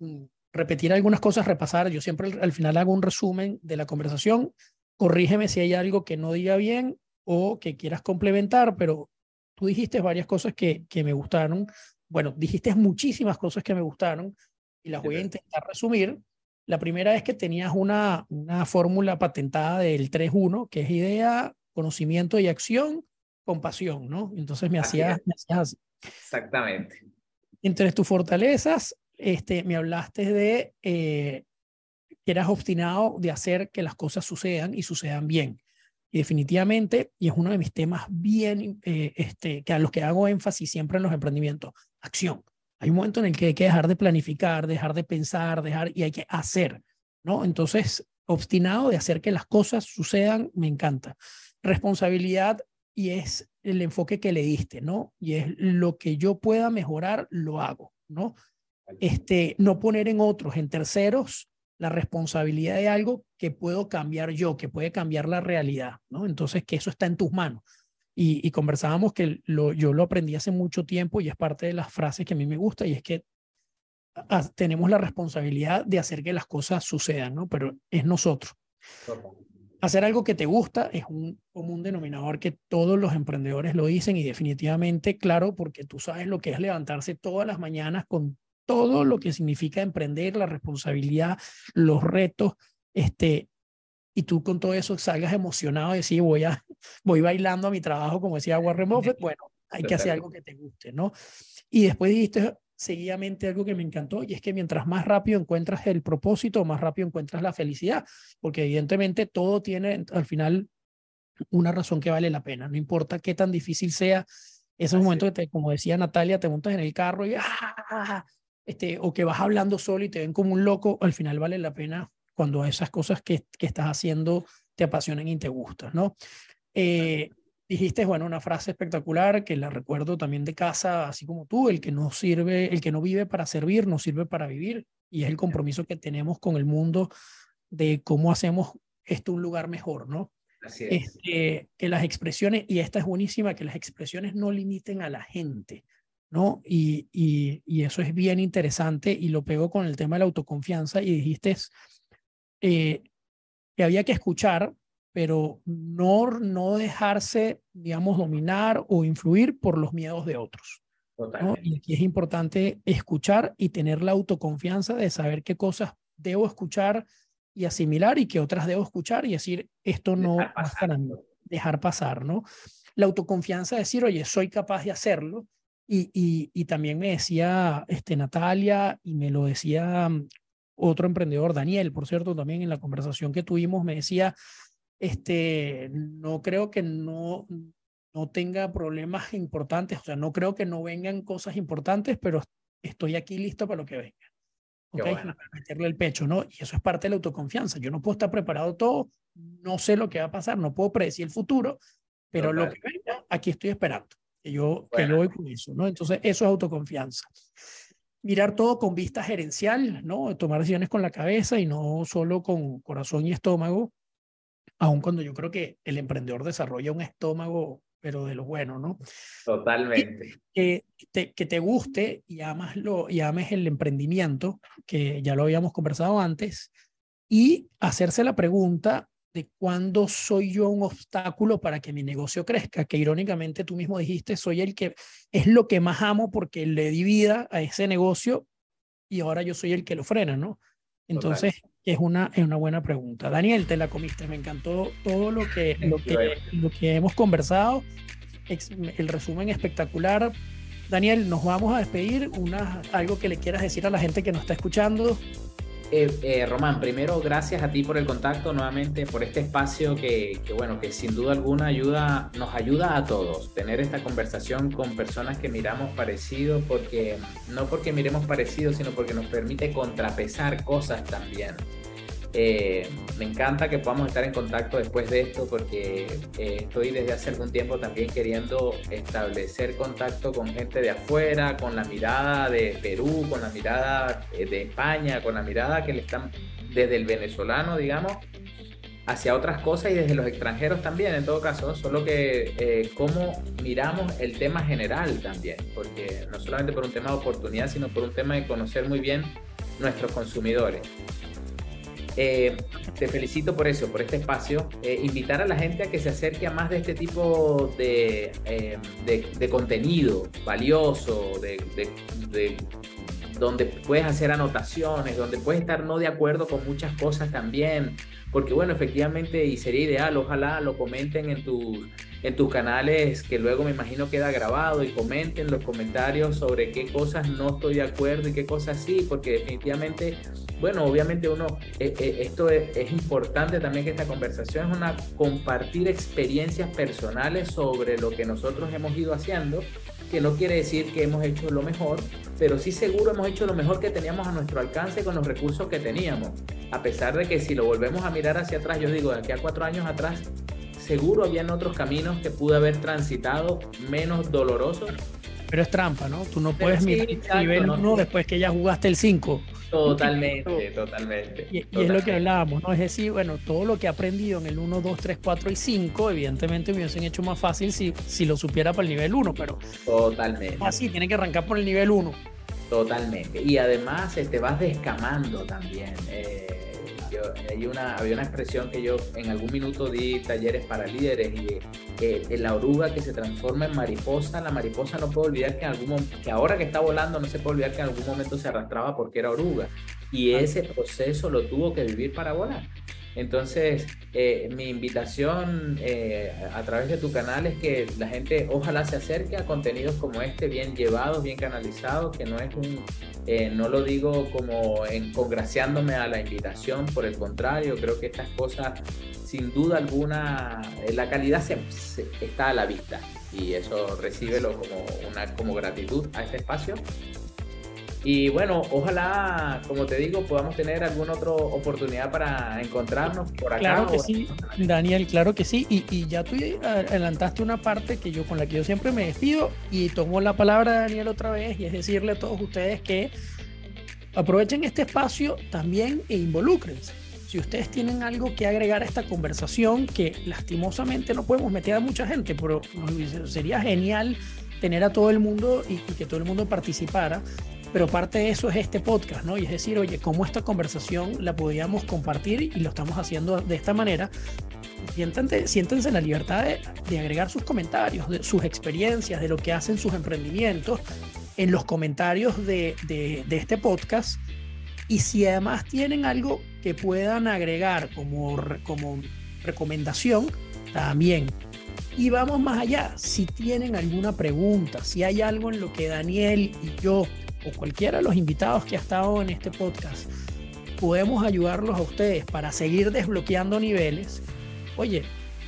Speaker 1: mm, repetir algunas cosas, repasar. Yo siempre al final hago un resumen de la conversación. Corrígeme si hay algo que no diga bien o que quieras complementar, pero tú dijiste varias cosas que, que me gustaron. Bueno, dijiste muchísimas cosas que me gustaron y las voy a intentar resumir. La primera es que tenías una, una fórmula patentada del 3-1, que es idea, conocimiento y acción con pasión, ¿no? Entonces me hacías, me hacías así.
Speaker 2: Exactamente.
Speaker 1: Entre tus fortalezas, este, me hablaste de eh, que eras obstinado de hacer que las cosas sucedan y sucedan bien. Y definitivamente, y es uno de mis temas bien, eh, este, que a los que hago énfasis siempre en los emprendimientos, acción. Hay un momento en el que hay que dejar de planificar, dejar de pensar, dejar y hay que hacer, ¿no? Entonces, obstinado de hacer que las cosas sucedan, me encanta. Responsabilidad y es el enfoque que le diste, ¿no? Y es lo que yo pueda mejorar, lo hago, ¿no? Este, no poner en otros, en terceros, la responsabilidad de algo que puedo cambiar yo, que puede cambiar la realidad, ¿no? Entonces, que eso está en tus manos. Y, conversábamos que lo, yo lo aprendí hace mucho tiempo y es parte de las frases que a mí me gusta y es que tenemos la responsabilidad de hacer que las cosas sucedan, ¿no? Pero es nosotros hacer algo que te gusta es un común denominador que todos los emprendedores lo dicen y definitivamente, claro, porque tú sabes lo que es levantarse todas las mañanas con todo lo que significa emprender, la responsabilidad, los retos, este, y tú con todo eso salgas emocionado y decir, voy, a, voy bailando a mi trabajo, como decía Warren Buffett, bueno, hay que hacer algo que te guste, ¿no? Y después dijiste, seguidamente algo que me encantó y es que mientras más rápido encuentras el propósito, más rápido encuentras la felicidad, porque evidentemente todo tiene al final una razón que vale la pena, no importa qué tan difícil sea, esos momentos que, te, como decía Natalia, te montas en el carro y ¡ah! este, o que vas hablando solo y te ven como un loco, al final vale la pena cuando esas cosas que, que estás haciendo te apasionan y te gustan, ¿no? Eh, Dijiste, bueno, una frase espectacular que la recuerdo también de casa, así como tú, el que no sirve, el que no vive para servir, no sirve para vivir. Y es el compromiso que tenemos con el mundo de cómo hacemos esto un lugar mejor, ¿no?
Speaker 2: Así es.
Speaker 1: Este, que las expresiones, y esta es buenísima, que las expresiones no limiten a la gente, ¿no? Y, y, y eso es bien interesante y lo pego con el tema de la autoconfianza y dijiste eh, que había que escuchar pero no, no dejarse, digamos, dominar o influir por los miedos de otros. Y aquí es importante escuchar y tener la autoconfianza de saber qué cosas debo escuchar y asimilar y qué otras debo escuchar y decir, esto no para mí, dejar pasar, ¿no? La autoconfianza de decir, oye, soy capaz de hacerlo. Y, y, y también me decía este, Natalia y me lo decía mm, otro emprendedor, Daniel, por cierto, también en la conversación que tuvimos, me decía, este, no creo que no, no tenga problemas importantes, o sea, no creo que no vengan cosas importantes, pero estoy aquí listo para lo que venga. Okay, meterle el pecho, ¿no? Y eso es parte de la autoconfianza. Yo no puedo estar preparado todo, no sé lo que va a pasar, no puedo predecir el futuro, pero lo que venga, aquí estoy esperando, que yo, que yo voy con eso, ¿no? Entonces, eso es autoconfianza. Mirar todo con vista gerencial, ¿no? Tomar decisiones con la cabeza y no solo con corazón y estómago aun cuando yo creo que el emprendedor desarrolla un estómago, pero de lo bueno, ¿no?
Speaker 2: Totalmente.
Speaker 1: Que, te, que te guste y, amas lo, y ames el emprendimiento, que ya lo habíamos conversado antes, y hacerse la pregunta de cuándo soy yo un obstáculo para que mi negocio crezca, que irónicamente tú mismo dijiste, soy el que es lo que más amo porque le di vida a ese negocio y ahora yo soy el que lo frena, ¿no? Entonces, es una, es una buena pregunta. Daniel, te la comiste. Me encantó todo lo que, lo que, lo que hemos conversado. El resumen espectacular. Daniel, nos vamos a despedir. Una, algo que le quieras decir a la gente que nos está escuchando.
Speaker 2: Eh, eh, Román, primero gracias a ti por el contacto nuevamente, por este espacio que, bueno, que sin duda alguna ayuda, nos ayuda a todos tener esta conversación con personas que miramos parecido, porque no porque miremos parecido, sino porque nos permite contrapesar cosas también. Eh, me encanta que podamos estar en contacto después de esto porque eh, estoy desde hace algún tiempo también queriendo establecer contacto con gente de afuera, con la mirada de Perú, con la mirada eh, de España, con la mirada que le están desde el venezolano, digamos, hacia otras cosas y desde los extranjeros también, en todo caso, solo que cómo miramos el tema general también, porque no solamente por un tema de oportunidad, sino por un tema de conocer muy bien nuestros consumidores. Eh, te felicito por eso, por este espacio. Eh, invitar a la gente a que se acerque a más de este tipo de, eh, de, contenido valioso, de, de, donde puedes hacer anotaciones, donde puedes estar no de acuerdo con muchas cosas también. Porque bueno, efectivamente, y sería ideal, ojalá lo comenten en tus en tus canales que luego me imagino queda grabado y comenten los comentarios sobre qué cosas no estoy de acuerdo y qué cosas sí, porque definitivamente, bueno, obviamente uno, eh, eh, esto es, es, importante también que esta conversación es una compartir experiencias personales sobre lo que nosotros hemos ido haciendo, que no quiere decir que hemos hecho lo mejor, pero sí seguro hemos hecho lo mejor que teníamos a nuestro alcance con los recursos que teníamos. A pesar de que si lo volvemos a mirar hacia atrás, yo digo, de aquí a cuatro años atrás, seguro habían otros caminos que pude haber transitado menos dolorosos.
Speaker 1: Pero es trampa, ¿no? Tú no puedes mirar el nivel 1 después que ya jugaste el 5.
Speaker 2: Totalmente, totalmente.
Speaker 1: Y, es lo que hablábamos, ¿no? Es decir, bueno, todo lo que he aprendido en el 1, 2, 3, 4 y 5, evidentemente me hubiesen hecho más fácil si, si lo supiera para el nivel 1, pero.
Speaker 2: Totalmente.
Speaker 1: Así, tiene que arrancar por el nivel 1.
Speaker 2: Totalmente. Y además te vas descamando también. Eh, hay una, había una expresión que yo en algún minuto di talleres para líderes y eh, la oruga que se transforma en mariposa, la mariposa no puede olvidar que, en algún, que ahora que está volando no se puede olvidar que en algún momento se arrastraba porque era oruga y ese proceso lo tuvo que vivir para volar. Entonces, eh, mi invitación eh, a través de tu canal es que la gente ojalá se acerque a contenidos como este, bien llevados, bien canalizados, que no es un, eh, no lo digo como en, congraciándome a la invitación, por el contrario, creo que estas cosas, sin duda alguna, la calidad se, está a la vista y eso recíbelo como, una, como gratitud a este espacio y bueno, ojalá, como te digo, podamos tener alguna otra oportunidad para encontrarnos por acá.
Speaker 1: Claro que sí, Daniel, claro que sí. Y, y, ya tú adelantaste una parte que yo con la que yo siempre me despido y tomo la palabra de Daniel otra vez y es decirle a todos ustedes que aprovechen este espacio también e involúcrense. Si ustedes tienen algo que agregar a esta conversación, que lastimosamente no podemos meter a mucha gente, pero sería genial tener a todo el mundo y, y que todo el mundo participara pero parte de eso es este podcast, ¿no? Y es decir, oye, cómo esta conversación la podíamos compartir y lo estamos haciendo de esta manera. Siéntense, siéntense en la libertad de, agregar sus comentarios, de sus experiencias, de lo que hacen sus emprendimientos en los comentarios de, de, de este podcast. Y si además tienen algo que puedan agregar como, como recomendación, también y vamos más allá, si tienen alguna pregunta, si hay algo en lo que Daniel y yo o cualquiera de los invitados que ha estado en este podcast, podemos ayudarlos a ustedes para seguir desbloqueando niveles, oye,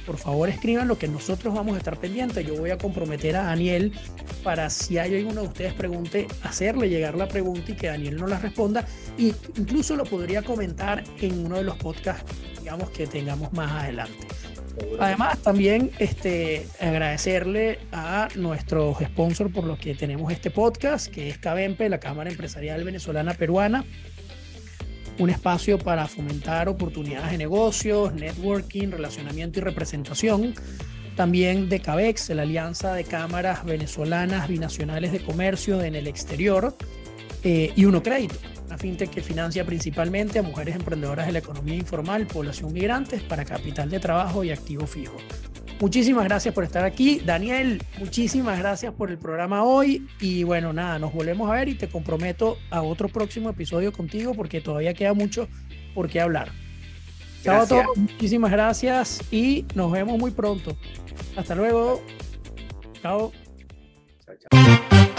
Speaker 1: por favor escriban lo que nosotros vamos a estar pendientes. Yo voy a comprometer a Daniel para si hay alguno de ustedes pregunte, hacerle llegar la pregunta y que Daniel no la responda. Y incluso lo podría comentar en uno de los podcasts, digamos, que tengamos más adelante. Además, también este, agradecerle a nuestros sponsors por los que tenemos este podcast, que es CABEMPE, la Cámara Empresarial Venezolana Peruana, un espacio para fomentar oportunidades de negocios, networking, relacionamiento y representación. También de CABEX, la Alianza de Cámaras Venezolanas Binacionales de Comercio en el Exterior, eh, y Uno Crédito una fintech que financia principalmente a mujeres emprendedoras de la economía informal, población migrantes para capital de trabajo y activo fijo. Muchísimas gracias por estar aquí. Daniel, muchísimas gracias por el programa hoy. Y bueno, nada, nos volvemos a ver y te comprometo a otro próximo episodio contigo porque todavía queda mucho por qué hablar. Chao a todos, muchísimas gracias y nos vemos muy pronto. Hasta luego. Chao. chao, chao.